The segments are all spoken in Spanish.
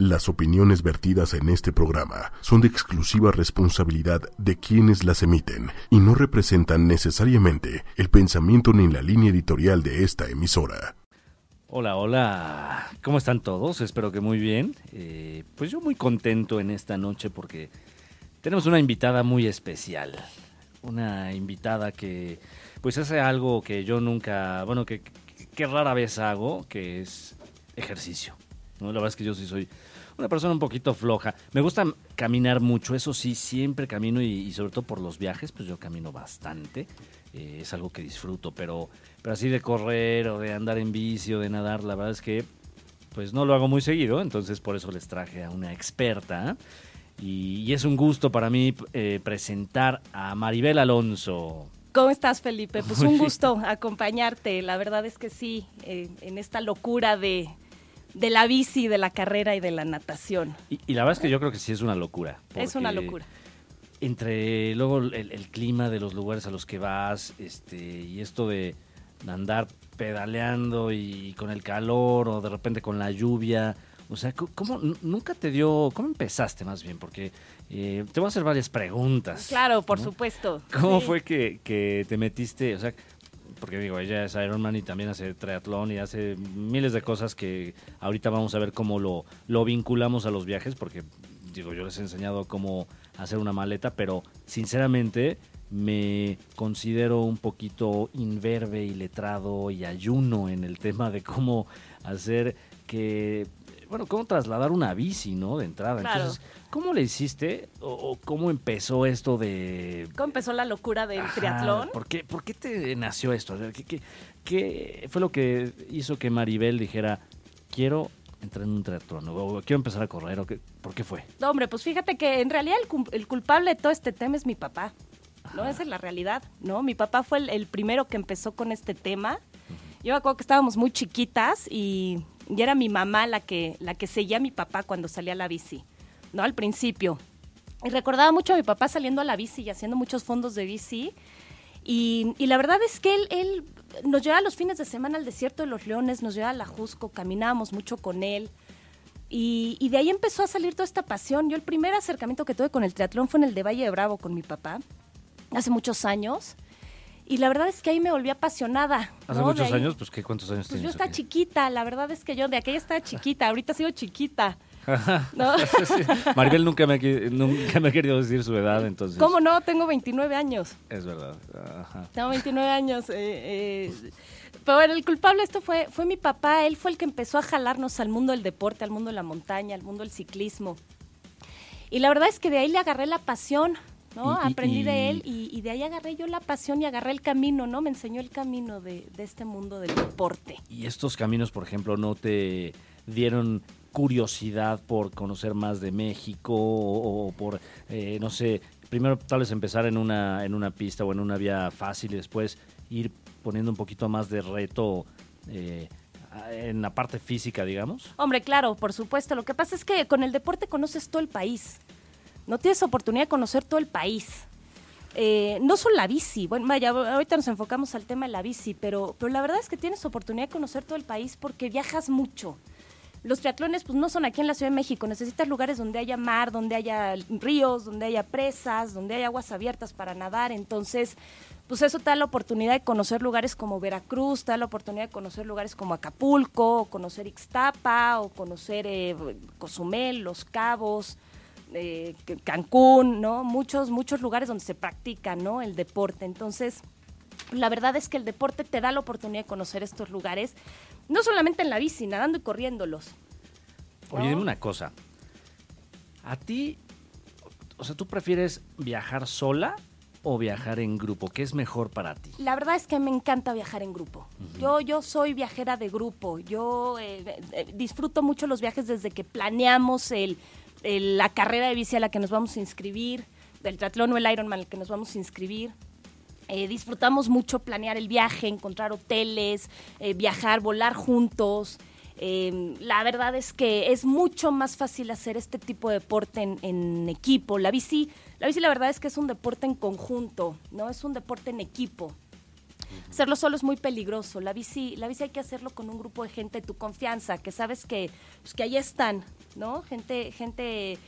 Las opiniones vertidas en este programa son de exclusiva responsabilidad de quienes las emiten y no representan necesariamente el pensamiento ni la línea editorial de esta emisora. Hola, hola. ¿Cómo están todos? Espero que muy bien. Eh, pues yo muy contento en esta noche porque tenemos una invitada muy especial. Una invitada que pues hace algo que yo nunca, bueno, que, rara vez hago, que es ejercicio. ¿no? La verdad es que yo sí soy una persona un poquito floja. Me gusta caminar mucho, eso sí, siempre camino y, sobre todo por los viajes, pues yo camino bastante. Eh, es algo que disfruto, pero, pero así de correr o de andar en bici o de nadar, la verdad es que pues no lo hago muy seguido, entonces por eso les traje a una experta. Y, es un gusto para mí eh, presentar a Maribel Alonso. ¿Cómo estás, Felipe? Pues un gusto acompañarte. La verdad es que sí, eh, en esta locura de, de la bici, de la carrera y de la natación. Y, la verdad es que yo creo que sí es una locura. Es una locura. Entre luego el, clima de los lugares a los que vas, este, y esto de andar pedaleando y con el calor o de repente con la lluvia. O sea, ¿cómo nunca te dio, cómo empezaste más bien? Porque eh, te voy a hacer varias preguntas. Claro, por supuesto. ¿Cómo fue que, que, te metiste? O sea, porque digo, ella es Ironman y también hace triatlón y hace miles de cosas que ahorita vamos a ver cómo lo, lo vinculamos a los viajes, porque digo, yo les he enseñado cómo hacer una maleta, pero sinceramente me considero un poquito inverbe y letrado y ayuno en el tema de cómo hacer que bueno, cómo trasladar una bici, ¿no? De entrada. Entonces, ¿cómo le hiciste o, cómo empezó esto de... ¿Cómo empezó la locura del triatlón? ¿por qué, ¿Por qué te nació esto? ¿Qué, qué, fue lo que hizo que Maribel dijera, quiero entrar en un triatlón o quiero empezar a correr? O qué, ¿Por qué fue? No, hombre, pues fíjate que en realidad el, culpable de todo este tema es mi papá. ¿no? Esa es la realidad, ¿no? Mi papá fue el, primero que empezó con este tema. Yo me que estábamos muy chiquitas y y era mi mamá la que, la que seguía a mi papá cuando salía a la bici, ¿no? Al principio. Y recordaba mucho a mi papá saliendo a la bici y haciendo muchos fondos de bici. Y, la verdad es que él, él nos llevaba los fines de semana al desierto de los leones, nos llevaba a la Jusco, caminábamos mucho con él. Y, y, de ahí empezó a salir toda esta pasión. Yo el primer acercamiento que tuve con el triatlón fue en el de Valle de Bravo con mi papá, hace muchos años. Y la verdad es que ahí me volví apasionada. ¿Hace muchos años? Pues, ¿qué, ¿cuántos años pues Yo estaba chiquita, la verdad es que yo de aquella estaba chiquita, ahorita sigo chiquita. ¿no? Maribel nunca me, nunca me ha querido decir su edad, entonces. ¿Cómo no? Tengo 29 años. Es verdad. Tengo 29 años. Eh, eh, pero bueno, el culpable esto fue, fue mi papá. Él fue el que empezó a jalarnos al mundo del deporte, al mundo de la montaña, al mundo del ciclismo. Y la verdad es que de ahí le agarré la pasión. ¿No? Aprendí de él y, de ahí agarré yo la pasión y agarré el camino, ¿no? Me enseñó el camino de, este mundo del deporte. ¿Y estos caminos, por ejemplo, no te dieron curiosidad por conocer más de México o, por, eh, no sé, primero tal vez empezar en una, en una pista o en una vía fácil y después ir poniendo un poquito más de reto eh, en la parte física, digamos? Hombre, claro, por supuesto. Lo que pasa es que con el deporte conoces todo el país no tienes oportunidad de conocer todo el país. Eh, no solo la bici, bueno, vaya, ahorita nos enfocamos al tema de la bici, pero, pero la verdad es que tienes oportunidad de conocer todo el país porque viajas mucho. Los triatlones pues no son aquí en la Ciudad de México, necesitas lugares donde haya mar, donde haya ríos, donde haya presas, donde haya aguas abiertas para nadar, entonces pues eso te da la oportunidad de conocer lugares como Veracruz, te da la oportunidad de conocer lugares como Acapulco, o conocer Ixtapa, o conocer eh, Cozumel, Los Cabos, eh, Cancún, ¿no? Muchos, muchos lugares donde se practica, ¿no? El deporte. Entonces, la verdad es que el deporte te da la oportunidad de conocer estos lugares, no solamente en la bici, nadando y corriéndolos. Oye, dime una cosa. ¿A ti, o sea, tú prefieres viajar sola o viajar en grupo? ¿Qué es mejor para ti? La verdad es que me encanta viajar en grupo. Yo, yo soy viajera de grupo. Yo eh, eh, disfruto mucho los viajes desde que planeamos el la carrera de bici a la que nos vamos a inscribir, del triatlón o el Ironman al que nos vamos a inscribir. Eh, disfrutamos mucho planear el viaje, encontrar hoteles, eh, viajar, volar juntos. Eh, la verdad es que es mucho más fácil hacer este tipo de deporte en, en, equipo. La bici, la bici la verdad es que es un deporte en conjunto, ¿no? Es un deporte en equipo. Hacerlo solo es muy peligroso. La bici, la bici hay que hacerlo con un grupo de gente de tu confianza, que sabes que, pues, que ahí están, ¿no? Gente, gente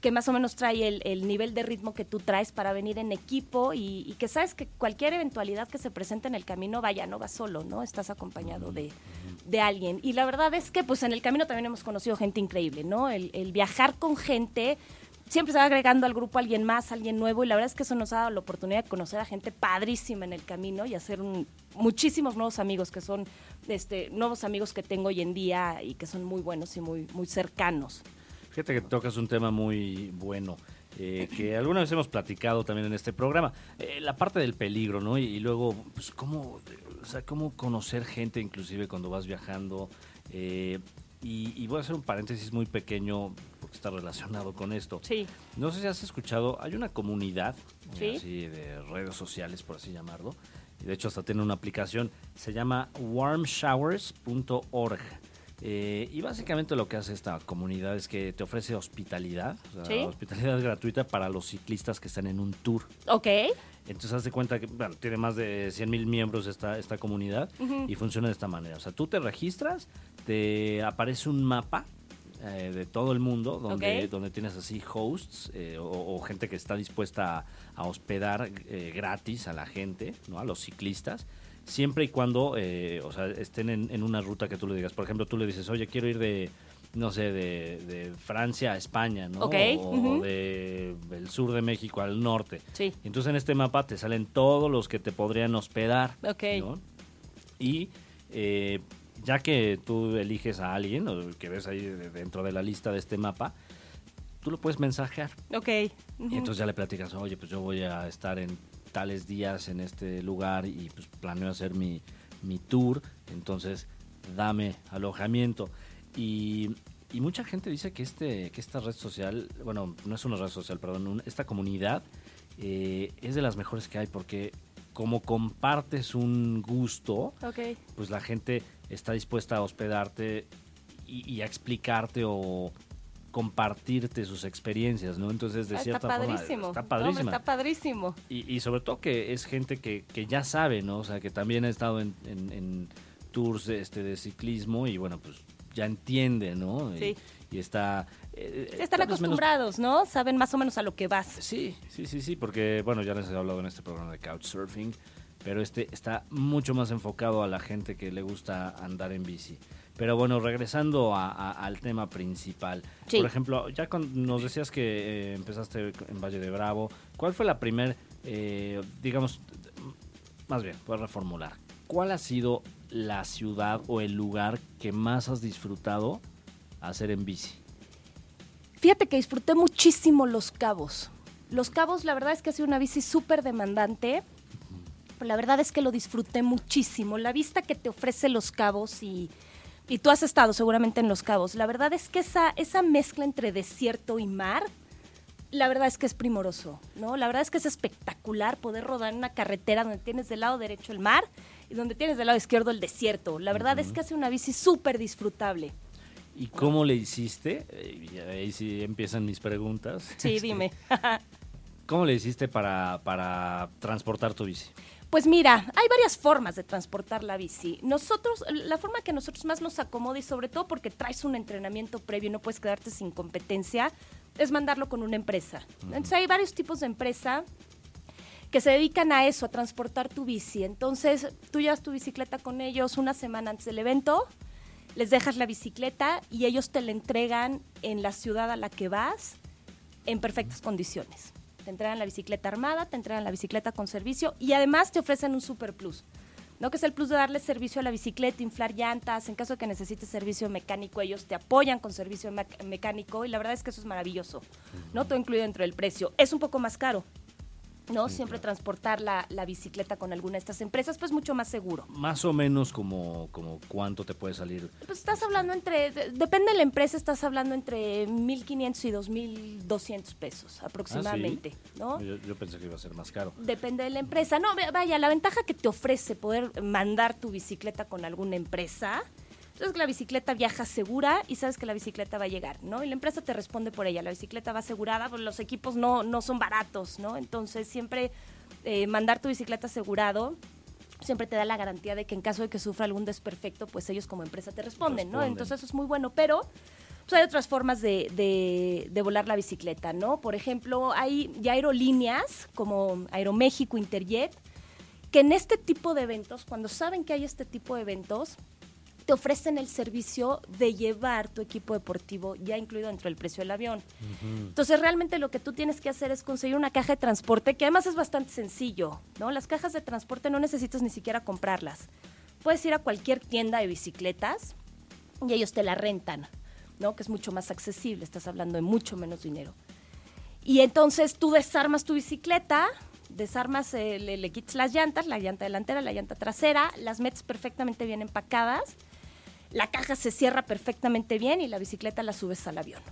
que más o menos trae el, el nivel de ritmo que tú traes para venir en equipo y, y que sabes que cualquier eventualidad que se presente en el camino, vaya, no vas solo, ¿no? Estás acompañado de, de alguien. Y la verdad es que pues en el camino también hemos conocido gente increíble, ¿no? El, el viajar con gente siempre se va agregando al grupo alguien más, alguien nuevo, y la verdad es que eso nos ha dado la oportunidad de conocer a gente padrísima en el camino y hacer un- muchísimos nuevos amigos que son este, nuevos amigos que tengo hoy en día y que son muy buenos y muy, muy cercanos. Fíjate que tocas un tema muy bueno. eh, que alguna vez hemos platicado también en este programa, eh, la parte del peligro, ¿no? Y, luego, pues, cómo, cómo conocer gente, inclusive cuando vas viajando. eh, y voy a hacer un paréntesis muy pequeño, porque está relacionado con esto. Sí. No sé si has escuchado, hay una comunidad Sí. así de redes sociales, por así llamarlo. Y de hecho hasta tiene una aplicación, se llama warmshowers.org. Eh, y básicamente lo que hace esta comunidad es que te ofrece hospitalidad, o sea, Sí. hospitalidad gratuita para los ciclistas que están en un tour. Ok. Entonces haz de cuenta que bueno, tiene más de 100 mil miembros esta, esta comunidad y funciona de esta manera. O sea, tú te registras, te aparece un mapa eh, de todo el mundo donde, donde tienes así hosts eh, o, o gente que está dispuesta a, a hospedar eh, gratis a la gente, ¿no? a los ciclistas. Siempre y cuando eh, o sea, estén en, en una ruta que tú le digas. Por ejemplo, tú le dices, oye, quiero ir de, no sé, de, de Francia a España, ¿no? O, de, del sur de México al norte. Sí. Y Entonces en este mapa te salen todos los que te podrían hospedar. Y eh, ya que tú eliges a alguien, o que ves ahí de- dentro de la lista de este mapa, tú lo puedes mensajear. Ok. Y entonces ya le platicas, oye, pues yo voy a estar en tales días en este lugar y pues planeo hacer mi, mi tour, entonces dame alojamiento. Y, y mucha gente dice que, este, que esta red social, bueno, no es una red social, perdón, un- esta comunidad eh, es de las mejores que hay porque como compartes un gusto, Ok. pues la gente está dispuesta a hospedarte y, y a explicarte o compartirte sus experiencias, ¿no? Entonces, de Ah, cierta forma, padrísimo. está No, padrísima. está padrísimo. Y, y sobre todo que es gente que, que ya sabe, ¿no? O sea, que también ha estado en, en- en tours de, este, de ciclismo y bueno, pues ya entiende, ¿no? Y, Sí. y está... eh, Están vez menos- acostumbrados, ¿no? Saben más o menos a lo que vas. Sí, sí, sí, sí, porque bueno, ya les he hablado en este programa de Couchsurfing, pero este está mucho más enfocado a la gente que le gusta andar en bici. Pero bueno, regresando a- a- al tema principal. Sí. Por ejemplo, ya con- nos decías que eh, empezaste en Valle de Bravo. ¿Cuál fue la primer, eh, digamos, más bien, a reformular. ¿Cuál ha sido la ciudad o el lugar que más has disfrutado hacer en bici? Fíjate que disfruté muchísimo Los Cabos. Los Cabos, la verdad es que ha sido una bici súper demandante. La verdad es que lo disfruté muchísimo. La vista que te ofrece Los Cabos y, y tú has estado seguramente en Los Cabos. La verdad es que esa, esa mezcla entre desierto y mar, la verdad es que es primoroso, ¿no? La verdad es que es espectacular poder rodar en una carretera donde tienes del lado derecho el mar y donde tienes del lado izquierdo el desierto. La verdad es que hace una bici súper disfrutable. ¿Y cómo le hiciste? Eh, ahí sí empiezan mis preguntas. Sí, Este, dime. ¿Cómo le hiciste para, para transportar tu bici? Pues mira, hay varias formas de transportar la bici. Nosotros, la forma que a nosotros más nos acomoda y sobre todo porque traes un entrenamiento previo y no puedes quedarte sin competencia, es mandarlo con una empresa. Entonces hay varios tipos de empresa que se dedican a eso, a transportar tu bici. Entonces tú llevas tu bicicleta con ellos una semana antes del evento, les dejas la bicicleta y ellos te la entregan en la ciudad a la que vas en perfectas condiciones. Te entregan la bicicleta armada, te entregan la bicicleta con servicio y además te ofrecen un super plus. ¿no? Que es el plus de darle servicio a la bicicleta, inflar llantas, en caso de que necesites servicio mecánico, ellos te apoyan con servicio mec- mecánico y la verdad es que eso es maravilloso, ¿no? Todo incluido dentro del precio. Es un poco más caro, ¿no? Siempre transportar la, la bicicleta con alguna de estas empresas, pues mucho más seguro. Más o menos como, como cuánto te puede salir. Pues estás hablando entre, de- depende de la empresa, estás hablando entre 1.500 y 2.200 pesos aproximadamente, ¿no? Yo, yo pensé que iba a ser más caro. Depende de la empresa. No, vaya, la ventaja que te ofrece poder mandar tu bicicleta con alguna empresa es que la bicicleta viaja segura y sabes que la bicicleta va a llegar, ¿no? Y la empresa te responde por ella. La bicicleta va asegurada, pues los equipos no, no son baratos, ¿no? Entonces siempre eh, mandar tu bicicleta asegurado siempre te da la garantía de que en caso de que sufra algún desperfecto, pues ellos como empresa te responden, ¿no? Entonces eso es muy bueno, pero pues, hay otras formas de, de- de volar la bicicleta, ¿no? Por ejemplo, hay ya aerolíneas como Aeroméxico, Interjet, que en este tipo de eventos, cuando saben que hay este tipo de eventos, te ofrecen el servicio de llevar tu equipo deportivo ya incluido dentro del precio del avión. Entonces, realmente lo que tú tienes que hacer es conseguir una caja de transporte, que además es bastante sencillo, ¿no? Las cajas de transporte no necesitas ni siquiera comprarlas. Puedes ir a cualquier tienda de bicicletas y ellos te la rentan, ¿no? Que es mucho más accesible, estás hablando de mucho menos dinero. Y entonces tú desarmas tu bicicleta, desarmas, eh, le, le quitas las llantas, la llanta delantera, la llanta trasera, las metes perfectamente bien empacadas, la caja se cierra perfectamente bien y la bicicleta la subes al avión.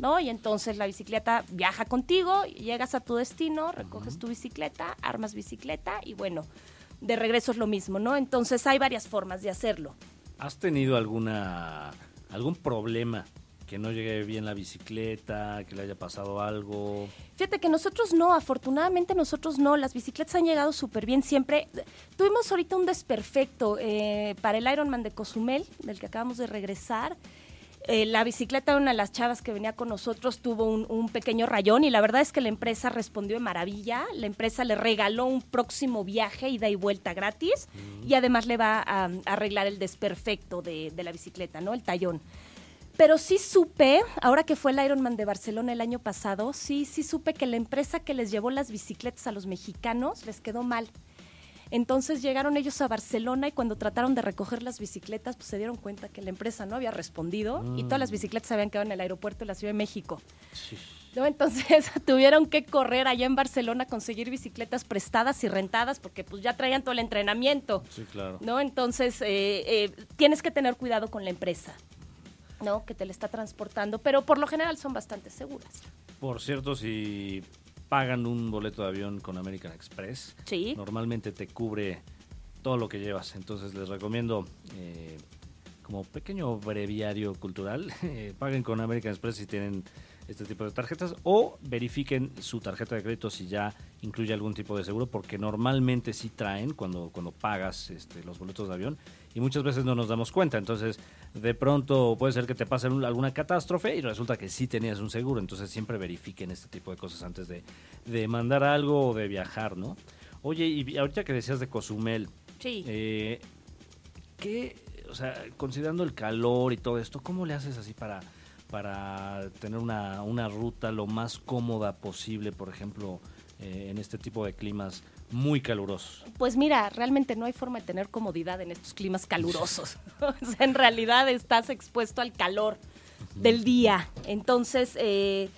¿No? Y entonces la bicicleta viaja contigo, llegas a tu destino, recoges tu bicicleta, armas bicicleta y bueno, de regreso es lo mismo, ¿no? Entonces hay varias formas de hacerlo. ¿Has tenido alguna algún problema que no llegue bien la bicicleta, que le haya pasado algo? Fíjate que nosotros no, afortunadamente nosotros no, las bicicletas han llegado súper bien siempre. Tuvimos ahorita un desperfecto eh, para el Ironman de Cozumel, del que acabamos de regresar. Eh, la bicicleta de una de las chavas que venía con nosotros tuvo un, un pequeño rayón y la verdad es que la empresa respondió de maravilla. La empresa le regaló un próximo viaje, ida y vuelta gratis y además le va a, a arreglar el desperfecto de, de la bicicleta, ¿no? El tallón. Pero sí supe, ahora que fue el Ironman de Barcelona el año pasado, sí, sí supe que la empresa que les llevó las bicicletas a los mexicanos les quedó mal. Entonces llegaron ellos a Barcelona y cuando trataron de recoger las bicicletas, pues se dieron cuenta que la empresa no había respondido y todas las bicicletas se habían quedado en el aeropuerto de la Ciudad de México. ¿no? Entonces tuvieron que correr allá en Barcelona a conseguir bicicletas prestadas y rentadas porque pues ya traían todo el entrenamiento. Sí, claro. ¿no? Entonces, eh, eh, tienes que tener cuidado con la empresa, ¿no? Que te la está transportando, pero por lo general son bastante seguras. Por cierto, si pagan un boleto de avión con American Express, Sí. normalmente te cubre todo lo que llevas. Entonces les recomiendo, eh, como pequeño breviario cultural, eh, paguen con American Express si tienen este tipo de tarjetas o verifiquen su tarjeta de crédito si ya incluye algún tipo de seguro, porque normalmente sí traen cuando, cuando pagas este, los boletos de avión y muchas veces no nos damos cuenta. Entonces, de pronto puede ser que te pase un- alguna catástrofe y resulta que sí tenías un seguro. Entonces, siempre verifiquen este tipo de cosas antes de, de mandar algo o de viajar, ¿no? Oye, y ahorita que decías de Cozumel, Sí. eh, ¿qué, o sea, considerando el calor y todo esto, cómo le haces así para, para tener una, una ruta lo más cómoda posible, por ejemplo, eh, en este tipo de climas muy calurosos? Pues mira, realmente no hay forma de tener comodidad en estos climas calurosos. o sea, en realidad estás expuesto al calor del día. Entonces, eh,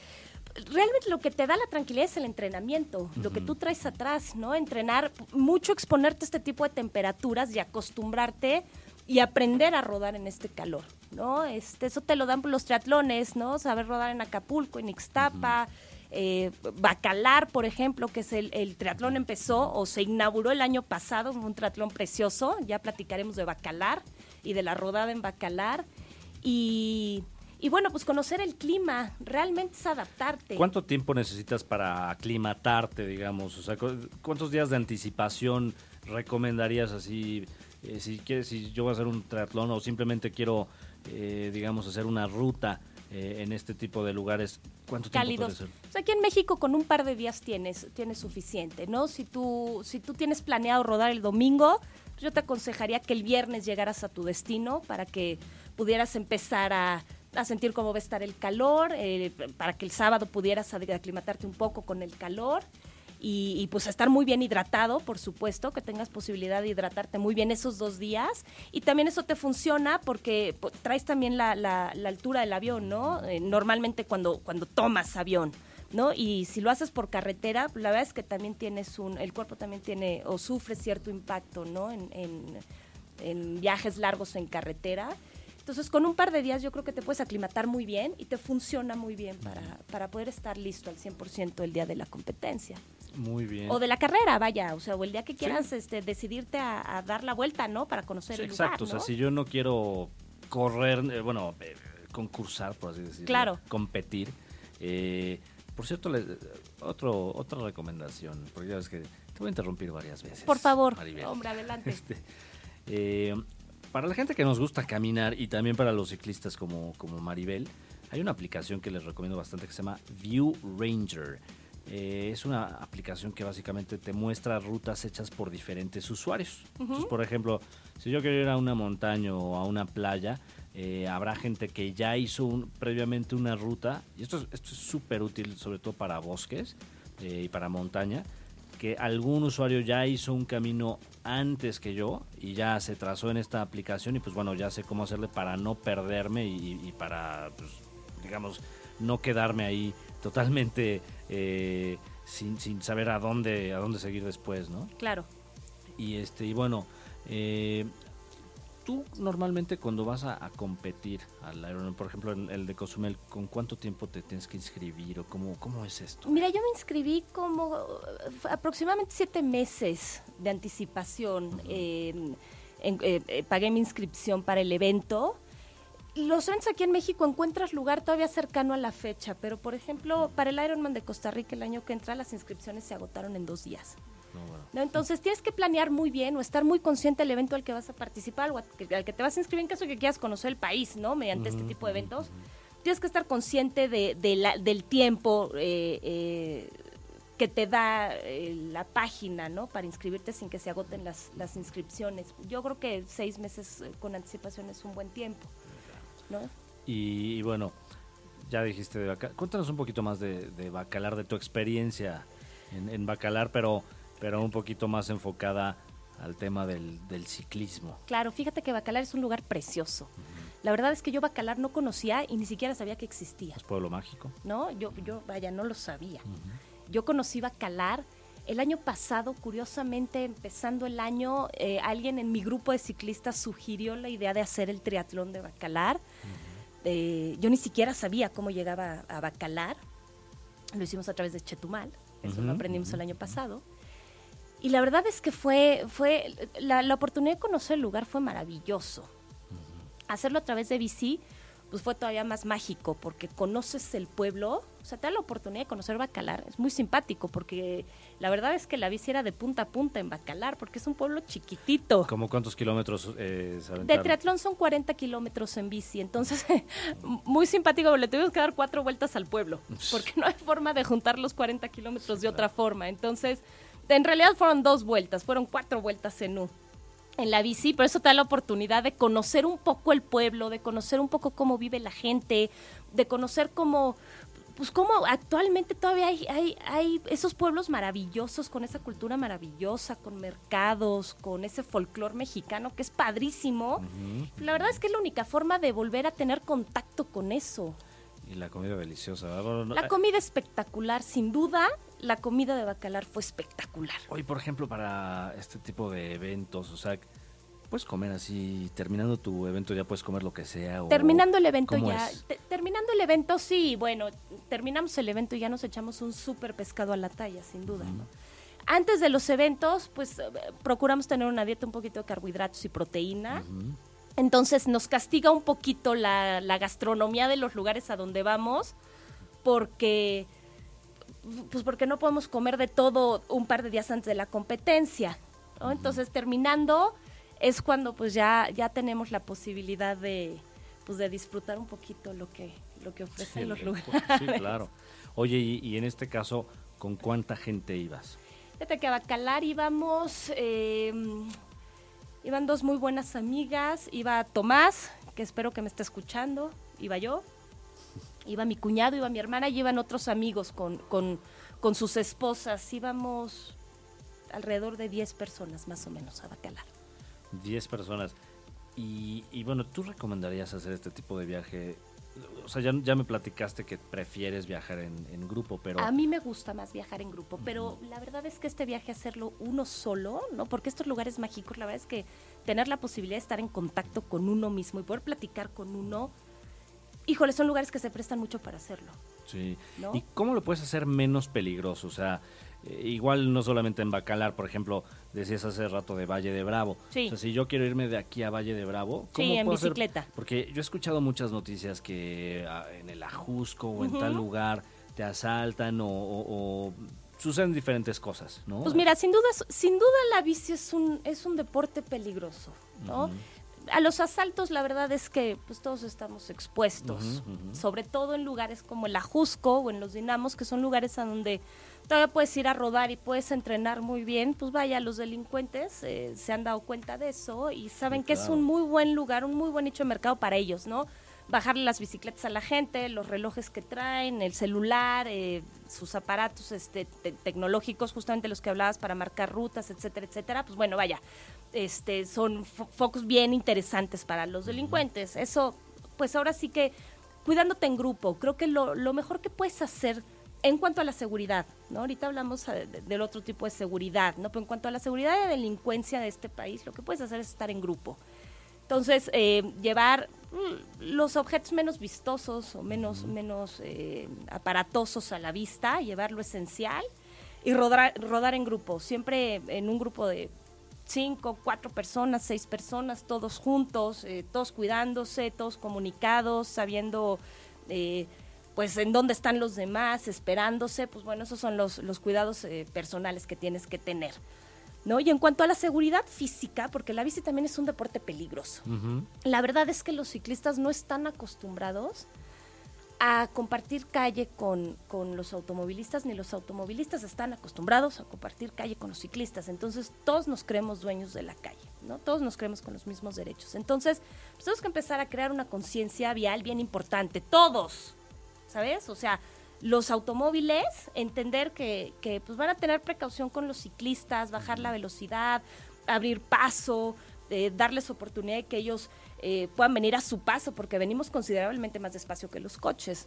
realmente lo que te da la tranquilidad es el entrenamiento, lo que tú traes atrás, ¿no? Entrenar, mucho exponerte a este tipo de temperaturas y acostumbrarte y aprender a rodar en este calor, ¿no? Este, eso te lo dan los triatlones, ¿no? Saber rodar en Acapulco, en Ixtapa, eh, Bacalar, por ejemplo, que es el, el triatlón empezó o se inauguró el año pasado, un triatlón precioso, ya platicaremos de Bacalar y de la rodada en Bacalar. Y, y bueno, pues conocer el clima, realmente es adaptarte. ¿Cuánto tiempo necesitas para aclimatarte, digamos? O sea, cu- ¿cuántos días de anticipación recomendarías así? Eh, si quieres, si yo voy a hacer un triatlón o simplemente quiero, eh, digamos, hacer una ruta eh, en este tipo de lugares, ¿cuánto tiempo puede cálidos. ser? O sea, aquí en México con un par de días tienes, tienes suficiente, ¿no? Si tú, si tú tienes planeado rodar el domingo, yo te aconsejaría que el viernes llegaras a tu destino para que pudieras empezar a, a sentir cómo va a estar el calor, eh, para que el sábado pudieras aclimatarte un poco con el calor. Y, y, pues estar muy bien hidratado, por supuesto, que tengas posibilidad de hidratarte muy bien esos dos días. Y también eso te funciona porque pues, traes también la, la- la altura del avión, ¿no? Eh, normalmente cuando, cuando tomas avión, ¿no? Y si lo haces por carretera, la verdad es que también tienes un, el cuerpo también tiene o sufre cierto impacto, ¿no? En, en- en viajes largos en carretera. Entonces, con un par de días yo creo que te puedes aclimatar muy bien y te funciona muy bien para, para poder estar listo al 100% el día de la competencia. Muy bien. O de la carrera, vaya, o sea, o el día que quieras este, decidirte a, a dar la vuelta, ¿no? Para conocer Sí, el lugar, exacto, o sea, si yo no quiero correr, eh, bueno, eh, concursar, por así decirlo, Claro. competir. eh, por cierto, le- otro, otra recomendación, porque ya ves que Te voy a interrumpir varias veces. Por favor, Maribel. hombre, adelante. Este, eh, para la gente que nos gusta caminar y también para los ciclistas como, como Maribel, hay una aplicación que les recomiendo bastante que se llama View Ranger. Eh, es una aplicación que básicamente te muestra rutas hechas por diferentes usuarios. Entonces, por ejemplo, si yo quiero ir a una montaña o a una playa, eh, habrá gente que ya hizo un- previamente una ruta, y esto es esto es súper útil sobre todo para bosques eh, y para montaña, que algún usuario ya hizo un camino antes que yo y ya se trazó en esta aplicación y pues bueno, ya sé cómo hacerle para no perderme y, y para, pues, digamos, no quedarme ahí totalmente eh, sin, sin saber a dónde, a dónde seguir después, ¿no? Claro. Y este, y bueno, eh, tú normalmente cuando vas a, a competir al Ironman, por ejemplo, el, el de Cozumel, ¿con cuánto tiempo te tienes que inscribir o cómo, cómo es esto? Mira, yo me inscribí como aproximadamente siete meses de anticipación. eh, en- eh, eh, pagué mi inscripción para el evento. Los eventos aquí en México encuentras lugar todavía cercano a la fecha, pero por ejemplo, para el Ironman de Costa Rica el año que entra las inscripciones se agotaron en dos días. No, bueno. ¿no? Entonces tienes que planear muy bien o estar muy consciente del evento al que vas a participar o al que, al que te vas a inscribir en caso de que quieras conocer el país, ¿no? Mediante este tipo de eventos. Tienes que estar consciente de, de la- del tiempo eh, eh, que te da eh, la página, ¿no? Para inscribirte sin que se agoten las, las inscripciones. Yo creo que seis meses eh, con anticipación es un buen tiempo, ¿no? Y, y bueno, ya dijiste de Bacalar. Cuéntanos un poquito más de, de Bacalar, de tu experiencia en, en Bacalar, pero, pero un poquito más enfocada al tema del, del ciclismo. Claro, fíjate que Bacalar es un lugar precioso. La verdad es que yo Bacalar no conocía y ni siquiera sabía que existía. ¿Es pueblo mágico? ¿no? Yo, yo, vaya, no lo sabía. Yo conocí Bacalar. El año pasado, curiosamente, empezando el año, eh, alguien en mi grupo de ciclistas sugirió la idea de hacer el triatlón de Bacalar. Eh, yo ni siquiera sabía cómo llegaba a Bacalar. Lo hicimos a través de Chetumal. Eso lo aprendimos el año pasado. Y la verdad es que fue, fue la, la oportunidad de conocer el lugar fue maravilloso. Hacerlo a través de bici, pues fue todavía más mágico, porque conoces el pueblo, o sea, te da la oportunidad de conocer Bacalar. Es muy simpático, porque la verdad es que la bici era de punta a punta en Bacalar, porque es un pueblo chiquitito. ¿Cómo cuántos kilómetros eh, se De triatlón son 40 kilómetros en bici, entonces muy simpático, pero le tuvimos que dar cuatro vueltas al pueblo, porque no hay forma de juntar los 40 kilómetros de otra forma. Entonces, en realidad fueron dos vueltas, fueron cuatro vueltas en un en la bici, pero eso te da la oportunidad de conocer un poco el pueblo, de conocer un poco cómo vive la gente, de conocer cómo, pues cómo actualmente todavía hay, hay, hay esos pueblos maravillosos, con esa cultura maravillosa, con mercados, con ese folclore mexicano que es padrísimo. La verdad es que es la única forma de volver a tener contacto con eso. Y la comida deliciosa. La comida espectacular, sin duda, la comida de Bacalar fue espectacular. Hoy, por ejemplo, para este tipo de eventos, o sea, puedes comer así, terminando tu evento ya puedes comer lo que sea. o- Terminando el evento ¿cómo ya, terminando el evento sí, bueno, terminamos el evento y ya nos echamos un súper pescado a la talla, sin duda, ¿no? Antes de los eventos, pues eh, procuramos tener una dieta un poquito de carbohidratos y proteína. Entonces nos castiga un poquito la, la gastronomía de los lugares a donde vamos, porque pues porque no podemos comer de todo un par de días antes de la competencia. ¿no? Entonces terminando es cuando pues ya, ya tenemos la posibilidad de pues de disfrutar un poquito lo que lo que ofrecen Sí, los lugares. Sí, claro. Oye, y, y en este caso, ¿con cuánta gente ibas? Fíjate que a Bacalar íbamos, eh, iban dos muy buenas amigas, iba Tomás, que espero que me esté escuchando, iba yo, iba mi cuñado, iba mi hermana y iban otros amigos con, con, con sus esposas, íbamos alrededor de 10 personas más o menos a Bacalar. 10 personas. Y, y bueno, ¿tú recomendarías hacer este tipo de viaje? O sea, ya, ya me platicaste que prefieres viajar en, en grupo, pero... A mí me gusta más viajar en grupo, pero la verdad es que este viaje hacerlo uno solo, ¿no? Porque estos lugares mágicos, la verdad es que tener la posibilidad de estar en contacto con uno mismo y poder platicar con uno, híjole, son lugares que se prestan mucho para hacerlo. Sí. ¿no? ¿Y cómo lo puedes hacer menos peligroso? O sea, eh, igual no solamente en Bacalar, por ejemplo, decías hace rato de Valle de Bravo. Sí. O sea, si yo quiero irme de aquí a Valle de Bravo, ¿cómo Sí, en puedo hacer? bicicleta. Porque yo he escuchado muchas noticias que ah, en el Ajusco o en tal lugar te asaltan o, o- o suceden diferentes cosas, ¿no? Pues mira, sin duda, sin duda la bici es un, es un deporte peligroso, ¿no? A los asaltos la verdad es que pues todos estamos expuestos, sobre todo en lugares como el Ajusco o en los Dinamos, que son lugares a donde todavía puedes ir a rodar y puedes entrenar muy bien, pues vaya, los delincuentes eh, se han dado cuenta de eso y saben que es un muy buen lugar, un muy buen nicho de mercado para ellos, ¿no? Bajarle las bicicletas a la gente, los relojes que traen, el celular, eh, sus aparatos este, tecnológicos, justamente los que hablabas para marcar rutas, etcétera, etcétera, pues bueno, vaya, este, son focos bien interesantes para los delincuentes. Eso, pues ahora sí que cuidándote en grupo, creo que lo, lo mejor que puedes hacer en cuanto a la seguridad, ¿no? Ahorita hablamos eh, del otro tipo de seguridad, ¿no? Pero en cuanto a la seguridad y delincuencia de este país, lo que puedes hacer es estar en grupo. Entonces, eh, llevar mm, los objetos menos vistosos o menos, menos eh, aparatosos a la vista, llevar lo esencial y rodar, rodar en grupo, siempre en un grupo de cinco, cuatro personas, seis personas, todos juntos, eh, todos cuidándose, todos comunicados, sabiendo pues en dónde están los demás, esperándose, pues bueno, esos son los, los cuidados personales que tienes que tener. ¿No? Y en cuanto a la seguridad física, porque la bici también es un deporte peligroso, la verdad es que los ciclistas no están acostumbrados a compartir calle con, los automovilistas, ni los automovilistas están acostumbrados a compartir calle con los ciclistas. Entonces, todos nos creemos dueños de la calle, ¿no? Todos nos creemos con los mismos derechos. Entonces, pues, tenemos que empezar a crear una conciencia vial bien importante, todos, ¿sabes? O sea, los automóviles, entender que, que pues van a tener precaución con los ciclistas, bajar la velocidad, abrir paso, eh, darles oportunidad de que ellos eh, puedan venir a su paso, porque venimos considerablemente más despacio que los coches.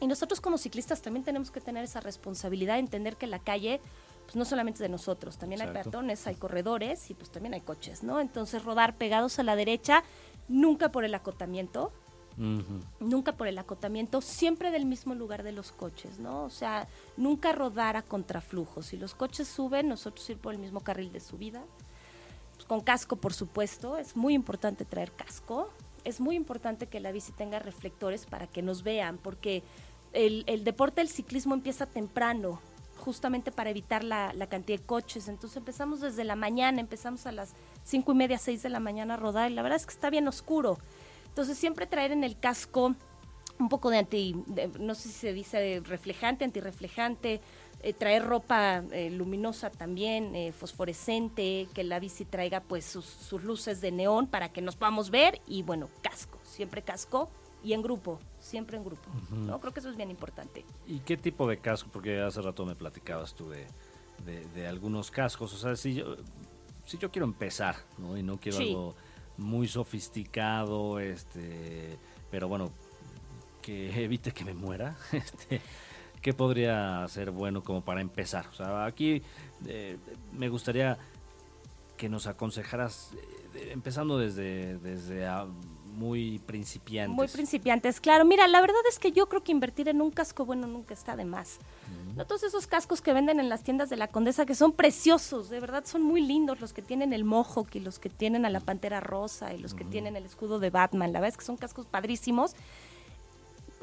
Y nosotros como ciclistas también tenemos que tener esa responsabilidad de entender que la calle pues no solamente es de nosotros, también hay peatones, hay corredores y pues también hay coches, ¿no? Entonces rodar pegados a la derecha, nunca por el acotamiento, Nunca por el acotamiento, siempre del mismo lugar de los coches, ¿no? O sea, nunca rodar a contraflujo. Si los coches suben, nosotros ir por el mismo carril de subida. Pues con casco, por supuesto, es muy importante traer casco. Es muy importante que la bici tenga reflectores para que nos vean, porque el, deporte del ciclismo empieza temprano, justamente para evitar la, la, cantidad de coches. Entonces empezamos desde la mañana, empezamos a las cinco y media, seis de la mañana a rodar y la verdad es que está bien oscuro. Entonces siempre traer en el casco un poco de anti, no sé si se dice reflejante, antirreflejante, eh, traer ropa eh, luminosa también, eh, fosforescente, que la bici traiga pues sus, luces de neón para que nos podamos ver y bueno, casco, siempre casco y en grupo, siempre en grupo, ¿no? Creo que eso es bien importante. ¿Y qué tipo de casco? Porque hace rato me platicabas tú de, algunos cascos, o sea, si yo, si yo quiero empezar, ¿no? Y no quiero algo muy sofisticado, este, pero bueno, que evite que me muera, este, ¿qué podría ser bueno como para empezar? O sea, aquí eh, me gustaría que nos aconsejaras, eh, empezando desde, desde muy principiantes. Muy principiantes, claro. Mira, la verdad es que yo creo que invertir en un casco bueno nunca está de más. No todos esos cascos que venden en las tiendas de la Condesa que son preciosos, de verdad son muy lindos los que tienen el Mohawk y los que tienen a la Pantera Rosa y los que tienen el escudo de Batman. La verdad es que son cascos padrísimos.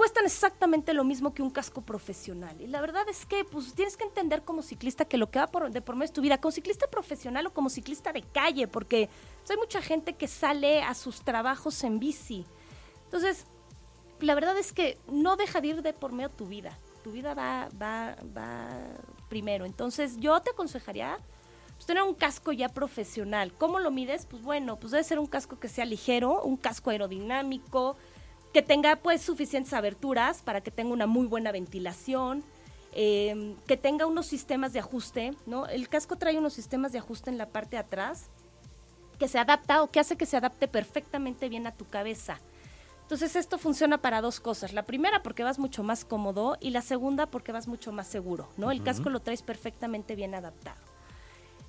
Cuestan exactamente lo mismo que un casco profesional. Y la verdad es que pues tienes que entender como ciclista que lo que va por, de por medio es tu vida, como ciclista profesional o como ciclista de calle, porque pues, hay mucha gente que sale a sus trabajos en bici. Entonces, la verdad es que no deja de ir de por medio tu vida tu vida va, va, va primero. Entonces yo te aconsejaría pues, tener un casco ya profesional. ¿Cómo lo mides? Pues bueno, pues debe ser un casco que sea ligero, un casco aerodinámico, que tenga pues suficientes aberturas para que tenga una muy buena ventilación, em, que tenga unos sistemas de ajuste, ¿no? El casco trae unos sistemas de ajuste en la parte de atrás que se adapta o que hace que se adapte perfectamente bien a tu cabeza. Entonces esto funciona para dos cosas. La primera porque vas mucho más cómodo y la segunda porque vas mucho más seguro, ¿no? El casco lo traes perfectamente bien adaptado.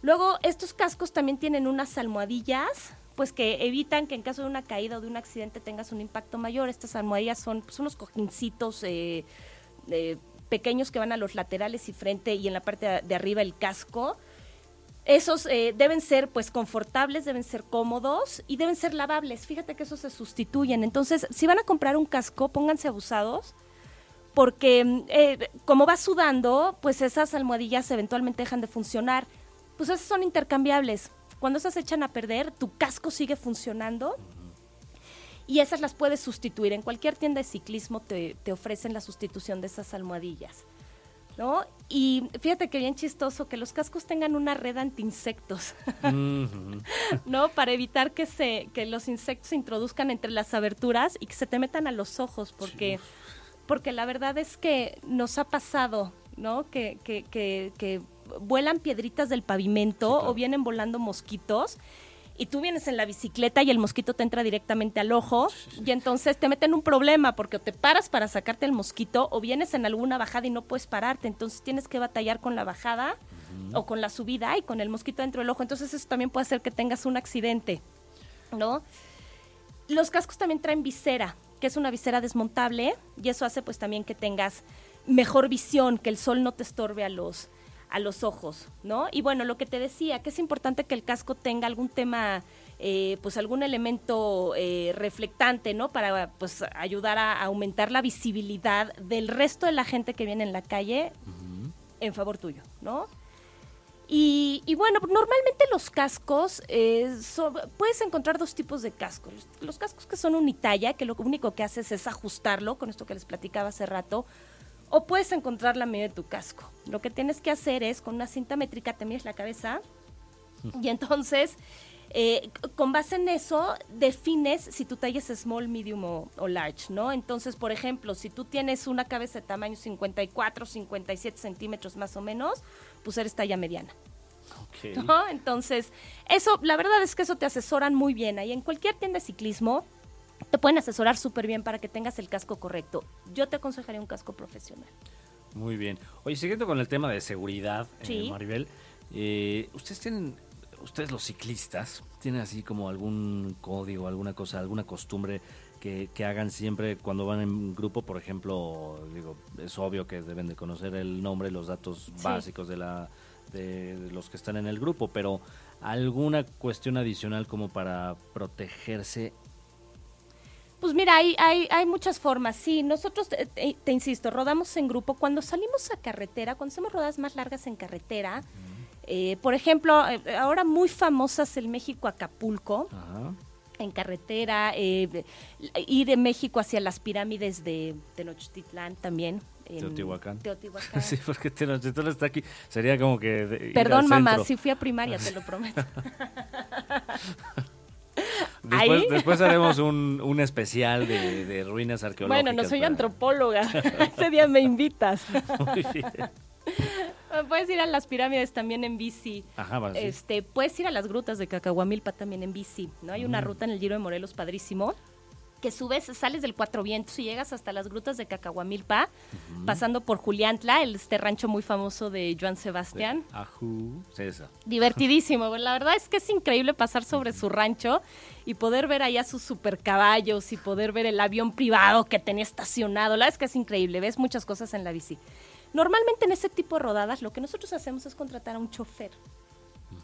Luego, estos cascos también tienen unas almohadillas, pues que evitan que en caso de una caída o de un accidente tengas un impacto mayor. Estas almohadillas son pues, unos cojincitos eh, eh, pequeños que van a los laterales y frente y en la parte de arriba el casco esos eh, deben ser pues confortables, deben ser cómodos y deben ser lavables. Fíjate que esos se sustituyen. Entonces, si van a comprar un casco, pónganse abusados porque como vas sudando, pues esas almohadillas eventualmente dejan de funcionar. Pues esas son intercambiables. Cuando esas se echan a perder, tu casco sigue funcionando y esas las puedes sustituir. En cualquier tienda de ciclismo te, te ofrecen la sustitución de esas almohadillas. ¿No? Y fíjate que bien chistoso que los cascos tengan una red anti-insectos, ¿no? Para evitar que, se, que los insectos se introduzcan entre las aberturas y que se te metan a los ojos, porque, porque la verdad es que nos ha pasado, ¿no? Que, que, que, que vuelan piedritas del pavimento Sí, claro. o vienen volando mosquitos y tú vienes en la bicicleta y el mosquito te entra directamente al ojo y entonces te meten un problema porque o te paras para sacarte el mosquito o vienes en alguna bajada y no puedes pararte, entonces tienes que batallar con la bajada o con la subida y con el mosquito dentro del ojo, entonces eso también puede hacer que tengas un accidente, ¿no? Los cascos también traen visera, que es una visera desmontable y eso hace pues también que tengas mejor visión, que el sol no te estorbe a los a los ojos, ¿no? Y bueno, lo que te decía, que es importante que el casco tenga algún tema, eh, pues algún elemento eh, reflectante, ¿no? Para pues ayudar a aumentar la visibilidad del resto de la gente que viene en la calle en favor tuyo, ¿no? Y, y bueno, normalmente los cascos, eh, puedes encontrar dos tipos de cascos. Los, los cascos que son unitalla, que lo único que haces es ajustarlo, con esto que les platicaba hace rato, o puedes encontrar la medida de tu casco. Lo que tienes que hacer es, con una cinta métrica, te mides la cabeza y entonces, eh, con base en eso, defines si tu talla es small, medium o, o large, ¿no? Entonces, por ejemplo, si tú tienes una cabeza de tamaño 54, 57 centímetros más o menos, pues eres talla mediana. Ok. ¿no? Entonces, eso, la verdad es que eso te asesoran muy bien. Ahí en cualquier tienda de ciclismo te pueden asesorar súper bien para que tengas el casco correcto. Yo te aconsejaría un casco profesional. Muy bien. Oye, siguiendo con el tema de seguridad, eh, Sí. Maribel, eh, ustedes tienen, ustedes los ciclistas, tienen así como algún código, alguna cosa, alguna costumbre que, que hagan siempre cuando van en grupo, por ejemplo, digo, es obvio que deben de conocer el nombre, los datos Sí. básicos de la de, de los que están en el grupo, pero alguna cuestión adicional como para protegerse. Pues mira, hay, hay, hay muchas formas. Sí, nosotros, te, te- te insisto, rodamos en grupo. Cuando salimos a carretera, cuando hacemos rodadas más largas en carretera, eh, por ejemplo, eh, ahora muy famosas el México-Acapulco, Ajá. en carretera, eh, ir de México hacia las pirámides de Tenochtitlán también. Teotihuacán. Teotihuacán. Sí, porque Tenochtitlan está aquí. Sería como que. Perdón, mamá, sí fui a primaria, te lo prometo. Después, Ahí. después haremos un, un especial de, de ruinas arqueológicas. bueno, no soy para- antropóloga. Ese día me invitas. Muy bien. Puedes ir a las pirámides también en bici. Ajá, va, sí. Este, puedes ir a las grutas de Cacahuamilpa también en bici, ¿no? Hay una ruta en el Giro de Morelos padrísimo que subes, sales del Cuatro Vientos y llegas hasta las grutas de Cacahuamilpa, pasando por Juliantla, el, este rancho muy famoso de Joan Sebastián. Ajú. Sí, eso. Divertidísimo, la verdad es que es increíble pasar sobre su rancho y poder ver allá sus super caballos y poder ver el avión privado que tenía estacionado. La verdad es que es increíble, ves muchas cosas en la bici. Normalmente en ese tipo de rodadas lo que nosotros hacemos es contratar a un chofer.